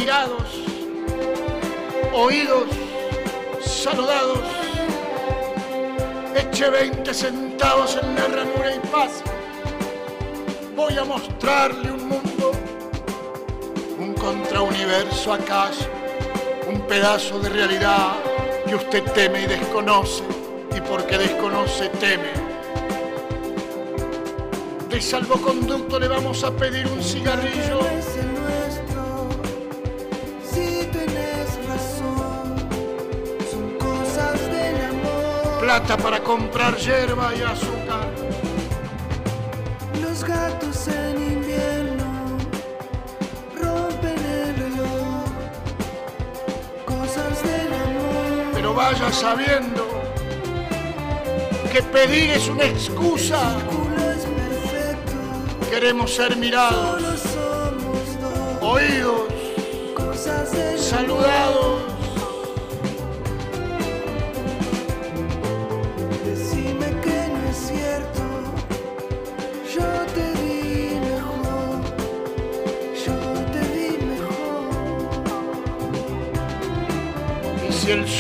Mirados, oídos, saludados. Eche 20 centavos en la ranura y pase. Voy a mostrarle un mundo, un contrauniverso acaso, un pedazo de realidad que usted teme y desconoce, y porque desconoce teme. De salvoconducto le vamos a pedir un cigarrillo. Plata para comprar hierba y azúcar. Los gatos en invierno rompen el reloj, cosas del amor. Pero vaya sabiendo que pedir es una excusa. El culo es perfecto, Queremos ser mirados,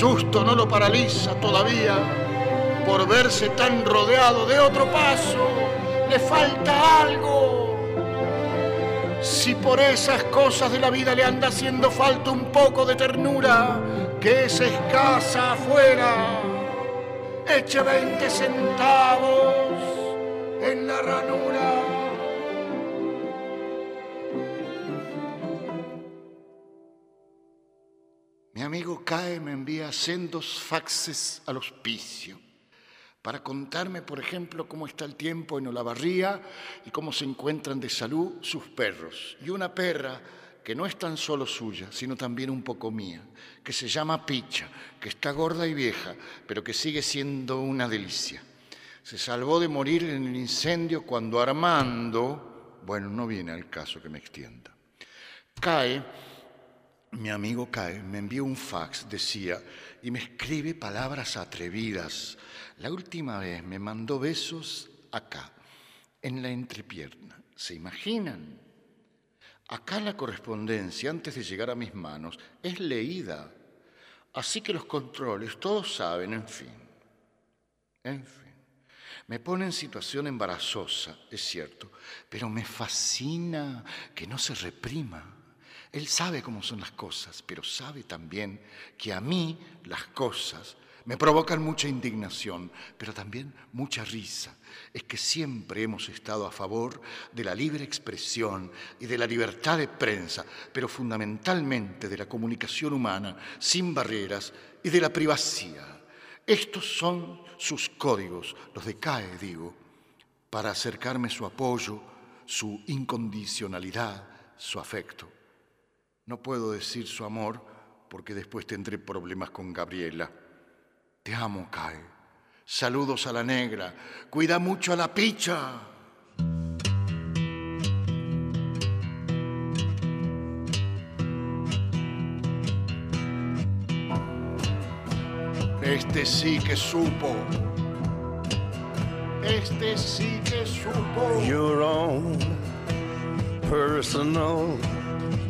susto no lo paraliza todavía por verse tan rodeado de otro paso, le falta algo. Si por esas cosas de la vida le anda haciendo falta un poco de ternura, que es escasa afuera, eche 20 centavos en la ranura. Amigo Cae me envía sendos faxes al hospicio para contarme, por ejemplo, cómo está el tiempo en Olavarría y cómo se encuentran de salud sus perros. Y una perra que no es tan solo suya, sino también un poco mía, que se llama Picha, que está gorda y vieja, pero que sigue siendo una delicia. Se salvó de morir en el incendio cuando Armando, bueno, no viene al caso que me extienda, cae, mi amigo cae, me envió un fax, decía, y me escribe palabras atrevidas, la última vez me mandó besos acá, en la entrepierna. ¿Se imaginan? Acá la correspondencia, antes de llegar a mis manos, es leída. Así que los controles, todos saben, en fin. En fin. Me pone en situación embarazosa, es cierto, pero me fascina que no se reprima. Él sabe cómo son las cosas, pero sabe también que a mí las cosas me provocan mucha indignación, pero también mucha risa. Es que siempre hemos estado a favor de la libre expresión y de la libertad de prensa, pero fundamentalmente de la comunicación humana sin barreras y de la privacidad. Estos son sus códigos, los de CAE, digo, para acercarme su apoyo, su incondicionalidad, su afecto. No puedo decir su amor porque después tendré problemas con Gabriela. Te amo, Kai. Saludos a la negra. Cuida mucho a la picha. Este sí que supo. Este sí que supo. Your own personal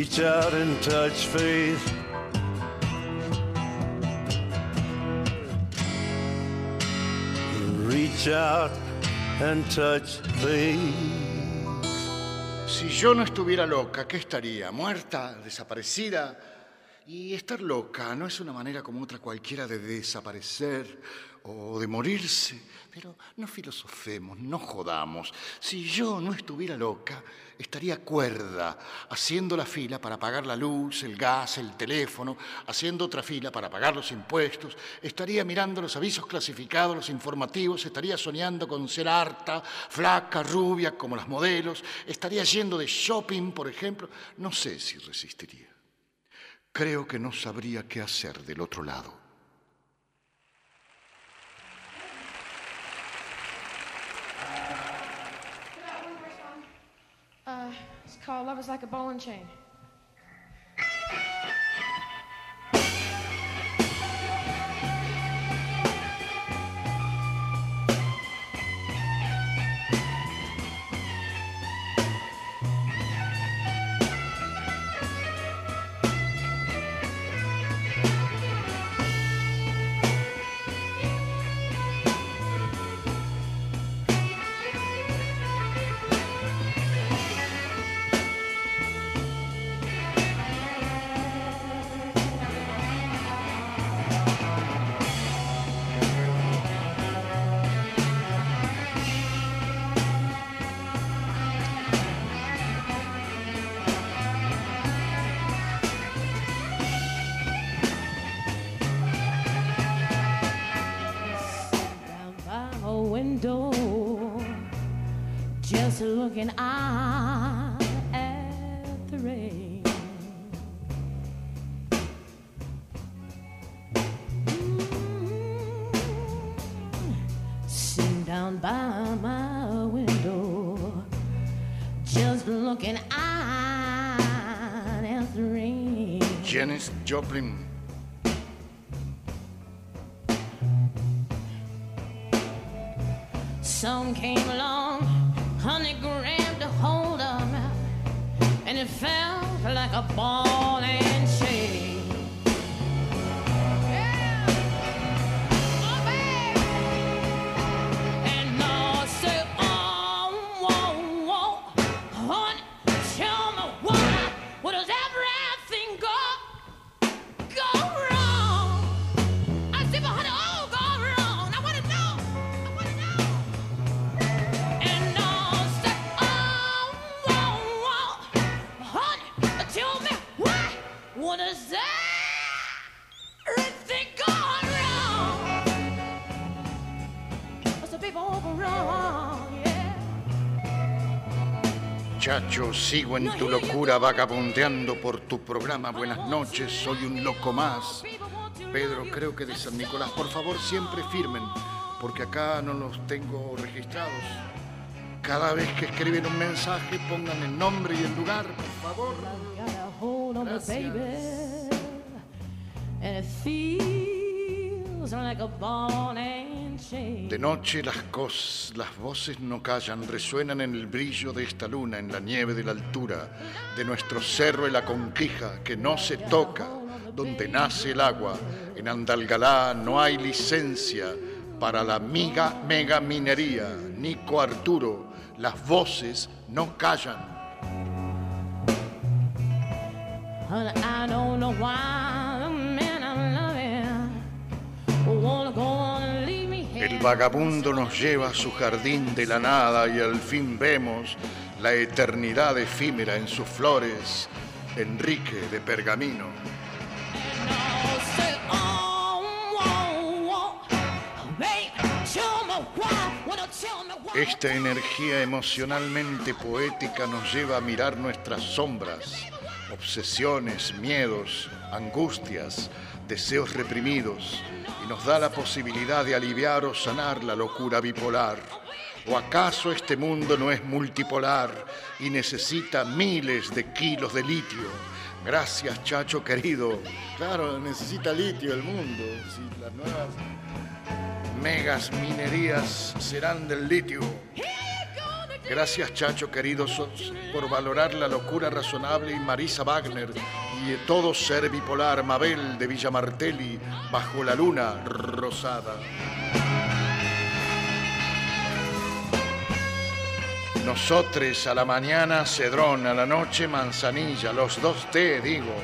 Reach out and touch faith. Reach out and touch faith. Si yo no estuviera loca, ¿qué estaría? ¿Muerta? ¿Desaparecida? Y estar loca no es una manera como otra cualquiera de desaparecer o de morirse. Pero no filosofemos, no jodamos. Si yo no estuviera loca, estaría cuerda, haciendo la fila para pagar la luz, el gas, el teléfono, haciendo otra fila para pagar los impuestos, estaría mirando los avisos clasificados, los informativos, estaría soñando con ser harta, flaca, rubia, como las modelos, estaría yendo de shopping, por ejemplo. No sé si resistiría. Creo que no sabría qué hacer del otro lado. Called Love is Like a Ball and Chain. Just looking out at the rain. Mm, Sitting down by my window, just looking out at the rain. Janis Joplin. Some came along, Chacho, sigo en tu locura vagabundeando por tu programa. Buenas noches, soy un loco más. Pedro, creo que de San Nicolás. Por favor, siempre firmen, porque acá no los tengo registrados. Cada vez que escriben un mensaje, pongan el nombre y el lugar, por favor. Gracias. De noche las, cos- las voces no callan, resuenan en el brillo de esta luna, en la nieve de la altura, de nuestro cerro y la conquija que no se toca, donde nace el agua. En Andalgalá no hay licencia para la miga mega minería. Nico Arturo, las voces no callan. I don't know why vagabundo nos lleva a su jardín de la nada y al fin vemos la eternidad efímera en sus flores. Enrique de Pergamino. Esta energía emocionalmente poética nos lleva a mirar nuestras sombras, obsesiones, miedos, angustias, deseos reprimidos y nos da la posibilidad de aliviar o sanar la locura bipolar. ¿O acaso este mundo no es multipolar y necesita miles de kilos de litio? Gracias, Chacho querido. Claro, necesita litio el mundo. Si las nuevas megas minerías serán del litio. Gracias, Chacho querido, por valorar la locura razonable y Marisa Wagner y todo ser bipolar, Mabel de Villa Martelli, bajo la luna rosada. Nosotres a la mañana, Cedrón, a la noche, Manzanilla, los dos té, digo.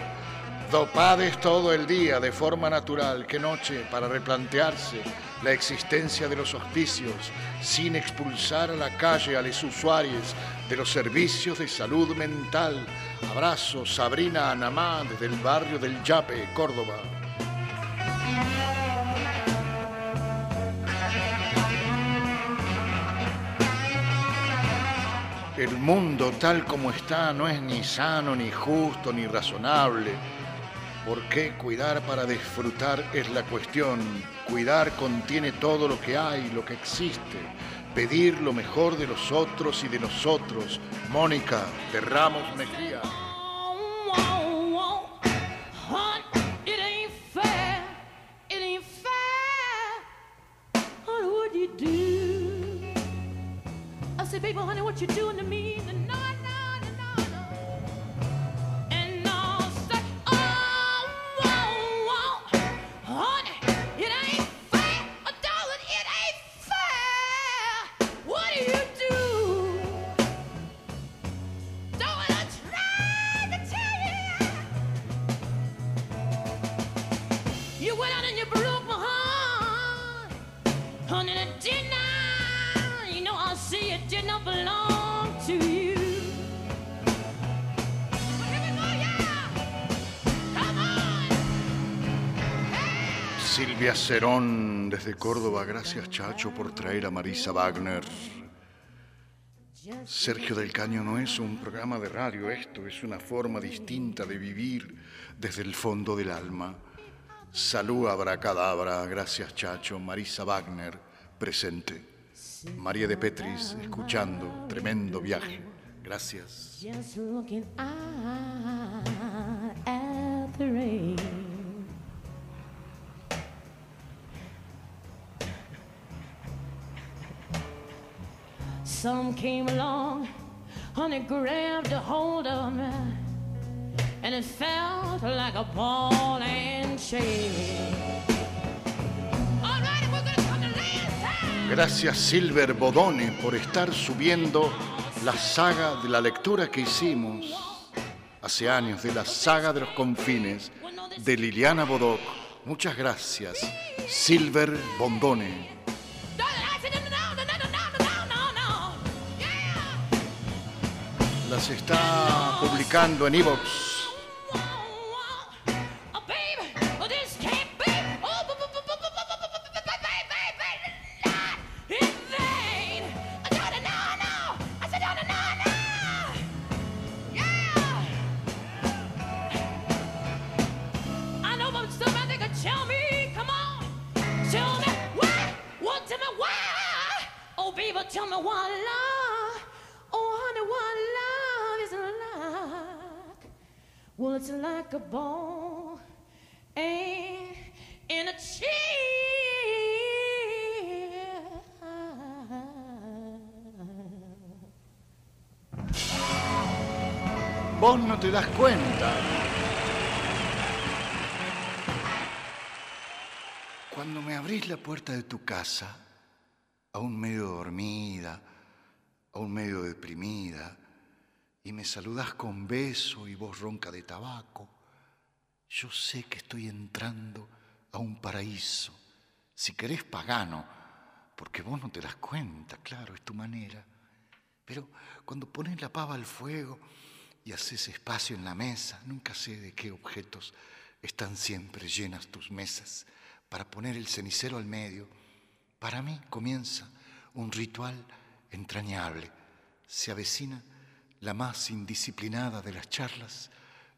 Dopades todo el día de forma natural, qué noche para replantearse la existencia de los hospicios sin expulsar a la calle a los usuarios de los servicios de salud mental. Abrazo, Sabrina Anamá, desde el barrio del Yape, Córdoba. El mundo tal como está no es ni sano, ni justo, ni razonable. ¿Por qué cuidar para disfrutar es la cuestión? Cuidar contiene todo lo que hay, lo que existe. Pedir lo mejor de los otros y de nosotros. Mónica de Ramos Mejía. Honey, what you doing to me? No, Silvia Cerón desde Córdoba. Gracias, Chacho, por traer a Marisa Wagner. Sergio del Caño no es un programa de radio, esto es una forma distinta de vivir desde el fondo del alma. Salud abracadabra, gracias Chacho, Marisa Wagner, presente. María de Petris, escuchando, tremendo viaje. Gracias. Some came along, honey, grabbed a hold of me, and it felt like a ball and chain. Gracias Silver Bodone por estar subiendo la saga de la lectura que hicimos hace años de la saga de los confines de Liliana Bodoc. Muchas gracias, Silver Bondone. Las está publicando en Evox. Well, it's like a ball and in a chair. Vos no te das cuenta. Cuando me abrís la puerta de tu casa, aún medio dormida, aún medio deprimida, y me saludás con beso y voz ronca de tabaco, yo sé que estoy entrando a un paraíso, si querés pagano, porque vos no te das cuenta, claro, es tu manera. Pero cuando pones la pava al fuego y haces espacio en la mesa, nunca sé de qué objetos están siempre llenas tus mesas para poner el cenicero al medio. Para mí comienza un ritual entrañable. Se avecina la más indisciplinada de las charlas,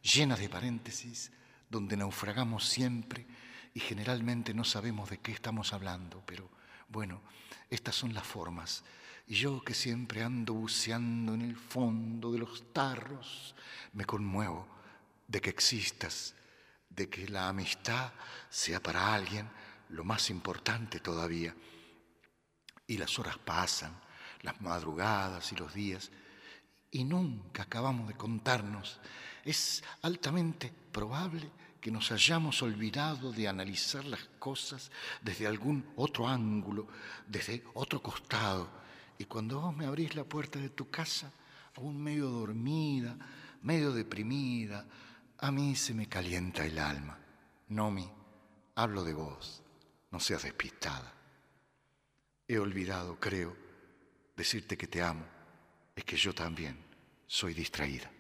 llena de paréntesis, donde naufragamos siempre y generalmente no sabemos de qué estamos hablando, pero bueno, estas son las formas. Y yo que siempre ando buceando en el fondo de los tarros, me conmuevo de que existas, de que la amistad sea para alguien lo más importante todavía. Y las horas pasan, las madrugadas y los días, y nunca acabamos de contarnos. Es altamente probable que nos hayamos olvidado de analizar las cosas desde algún otro ángulo, desde otro costado. Y cuando vos me abrís la puerta de tu casa, aún medio dormida, medio deprimida, A mí se me calienta el alma. Nomi, hablo de vos, no seas despistada. He olvidado, creo, decirte que te amo, es que yo también soy distraída.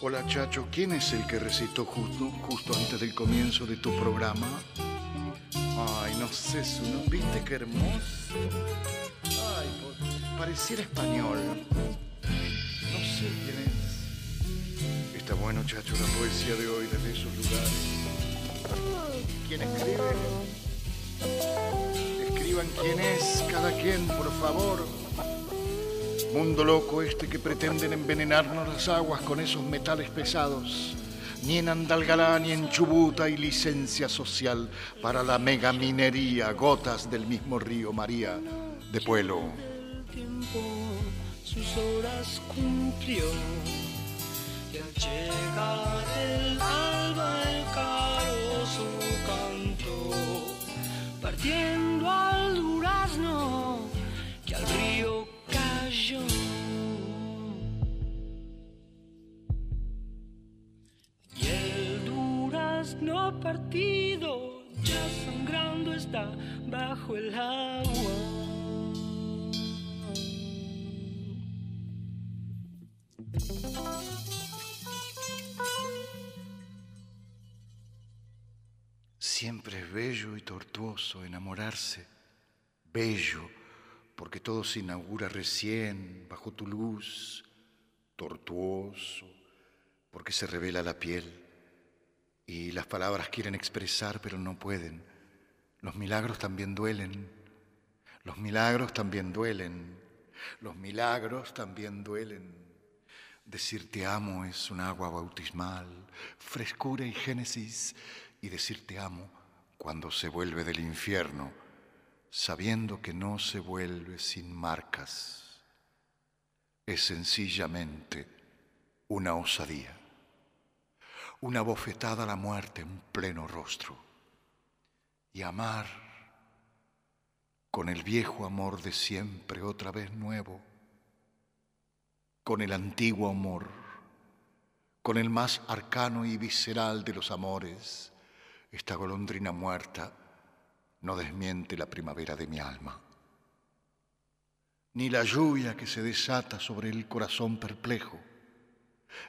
Hola, chacho. ¿Quién es el que recitó justo, justo antes del comienzo de tu programa? Ay, no sé su nombre. ¿Viste qué hermoso? Ay, pareciera español. No sé quién es. Está bueno, chacho, la poesía de hoy desde esos lugares. ¿Quién escribe? Escriban quién es cada quien, por favor. Mundo loco este que pretenden envenenarnos las aguas con esos metales pesados. Ni en Andalgalá ni en Chubut hay licencia social para la megaminería, gotas del mismo río María de Pueblo. Sus horas cumplió y al llegar el alba el carozo cantó partiendo al durazno partido ya sangrando está bajo el agua Siempre es bello y tortuoso enamorarse. Bello, porque todo se inaugura recién bajo tu luz. Tortuoso, porque se revela la piel. Y las palabras quieren expresar, pero no pueden. Los milagros también duelen. Los milagros también duelen. Los milagros también duelen. Decir te amo es un agua bautismal, frescura y génesis, y decir te amo cuando se vuelve del infierno, sabiendo que no se vuelve sin marcas, es sencillamente una osadía, una bofetada a la muerte en pleno rostro, y amar con el viejo amor de siempre otra vez nuevo. Con el antiguo amor, con el más arcano y visceral de los amores, esta golondrina muerta no desmiente la primavera de mi alma. ni la lluvia que se desata sobre el corazón perplejo,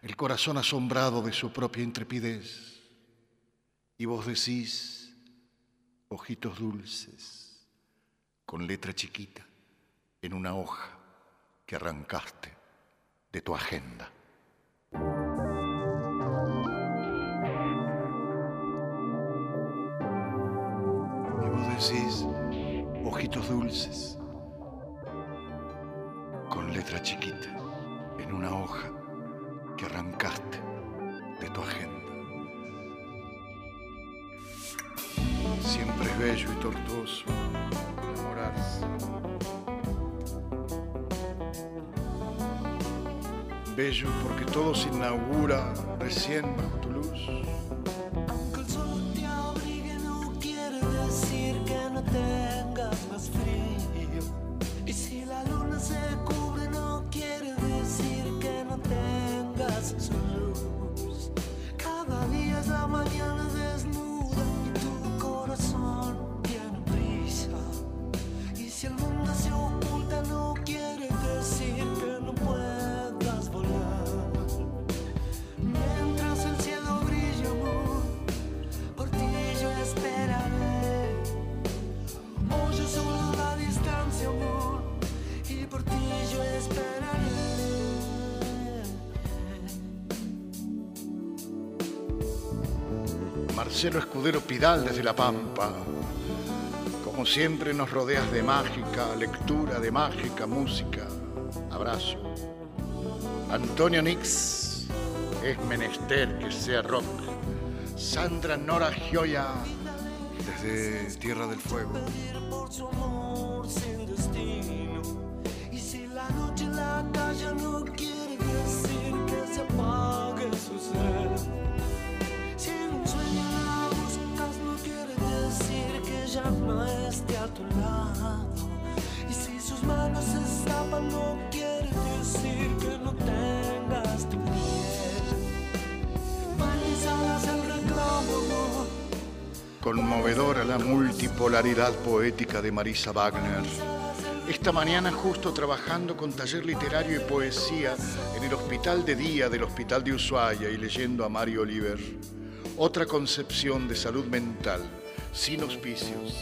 el corazón asombrado de su propia intrepidez. Y vos decís, ojitos dulces, con letra chiquita, en una hoja que arrancaste de tu agenda. Y vos decís, ojitos dulces, con letra chiquita, en una hoja que arrancaste de tu agenda. Siempre es bello y tortuoso enamorarse. Bello porque todo se inaugura recién bajo tu luz. Marcelo Escudero Pidal desde La Pampa. Como siempre nos rodeas de mágica lectura, de mágica música. Abrazo. Antonio Nix, es menester que sea rock. Sandra Nora Gioia, desde Tierra del Fuego. Y si sus manos se no quiere decir que no tengas tu el reclamo. Conmovedora la multipolaridad poética de Marisa Wagner. Esta mañana justo trabajando con taller literario y poesía en el hospital de día del Hospital de Ushuaia y leyendo a Mario Oliver. Otra concepción de salud mental, sin auspicios.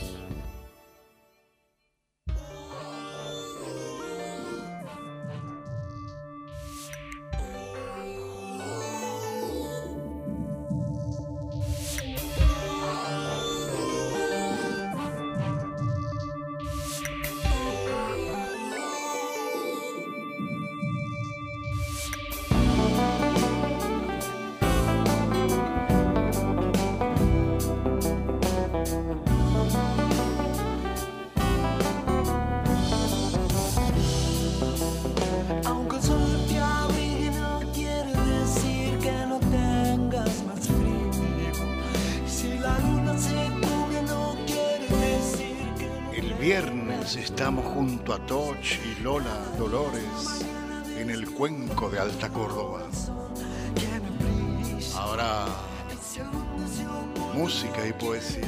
Música y poesía.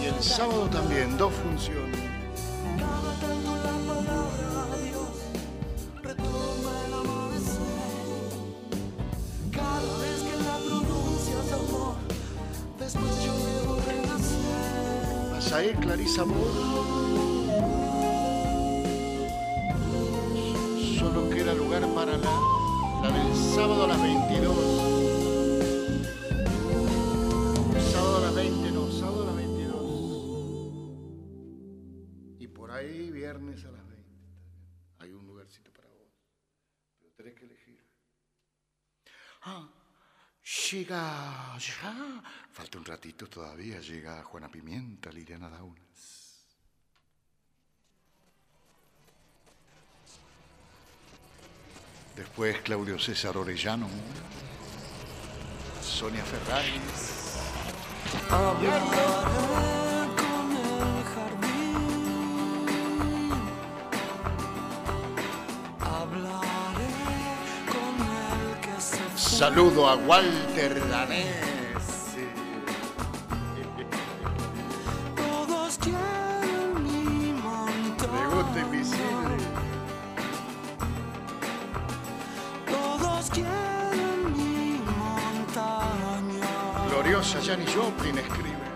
Y el sábado también, dos funciones. Cada tanto la palabra Dios retoma el amanecer. Cada vez que la pronuncias, amor, después yo debo renacer. ¿Vas a ir, Clarisa Moore? Solo queda lugar para la del sábado a las 22. Llega ya. Falta un ratito todavía. Llega Juana Pimienta, Liliana Daunas. Después Claudio César Orellano. Sonia Ferraris. saludo a Walter Danés. Todos quieren mi montón. Me gusta invisible. Todos quieren mi montaña. Gloriosa Janis Joplin escribe.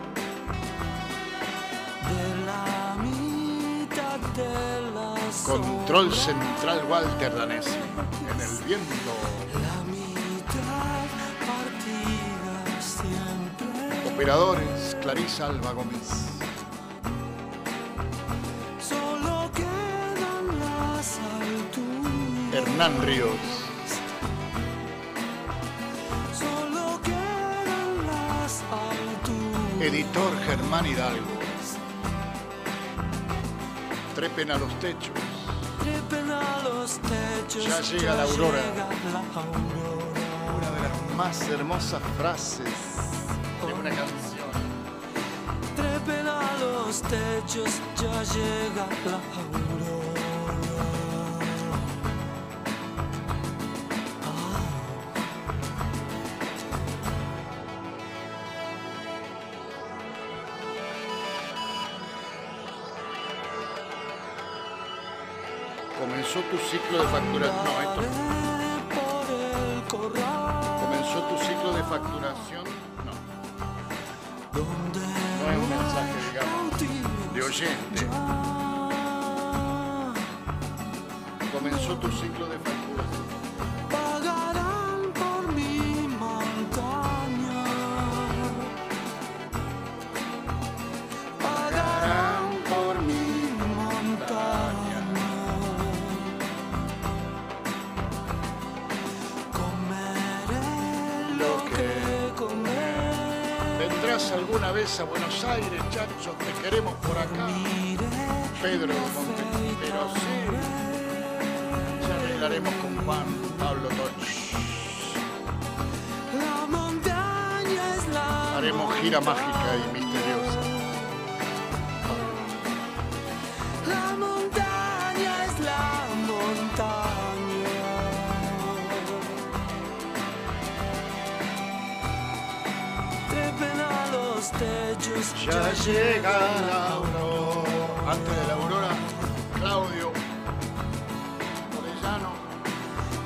De la mitad de la Control central Walter Danés. En el viento. Operadores Clarisa Alba Gómez. Solo quedan las alturas. Hernán Ríos. Solo quedan las alturas. Editor Germán Hidalgo. Trepen a los techos. Trepen a los techos. Ya llega la aurora. llega la aurora. Una de las más hermosas frases una canción. Trepen a los techos, ya llega la aurora. Comenzó tu ciclo de facturación. No, esto. Comenzó tu ciclo de facturación. machine. Alguna vez a Buenos Aires, Chacho? Te queremos por acá. Pedro de Monte. Pero sí. Ya arreglaremos con Juan Pablo Toch. la montaña es la Haremos gira mágica y Ya llega la aurora. Antes de la aurora, Claudio Orellano.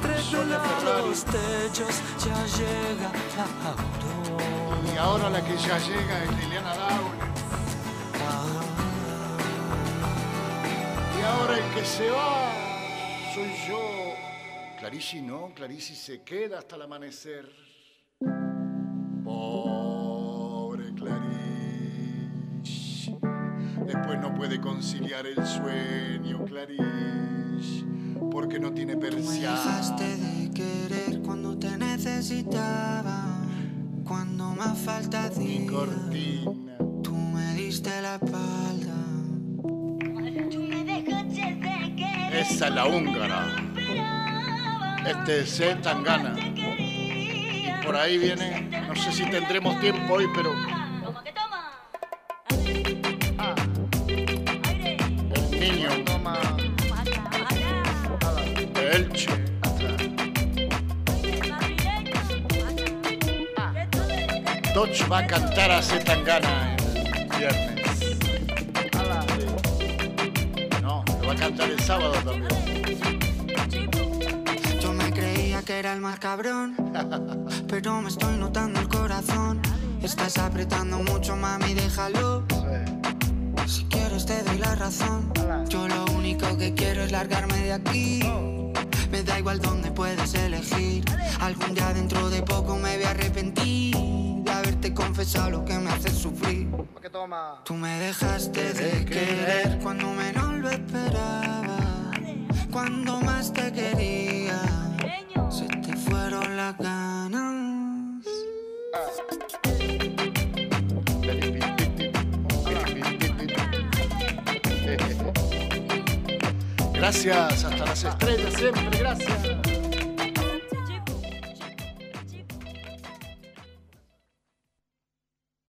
Ferrari. los techos, ya llega la aurora. Y ahora la que ya llega es Liliana Daule. Y ahora el que se va soy yo. Clarici no, Clarici se queda hasta el amanecer. Después no puede conciliar el sueño, Clarice, porque no tiene persiana. Dejaste de querer cuando te necesitaba, cuando más falta hacía. cortina. Tú me diste la espalda. Esa es la húngara. Este es Z Tangana. Y por ahí viene, no sé si tendremos tiempo hoy, pero Doch va a cantar a Z Tangana el viernes. No, lo va a cantar el sábado también. Yo me creía que era el más cabrón, pero me estoy notando el corazón. Estás apretando mucho, mami, déjalo. Si quieres te doy la razón. Yo lo único que quiero es largarme de aquí. Me da igual dónde puedes elegir. Algún día dentro de poco me voy a arrepentir de haberte confesado lo que me hace sufrir. Tú me dejaste de querer cuando menos lo esperaba. Cuando más te quería, se te fueron las ganas. Gracias, hasta las estrellas siempre, gracias.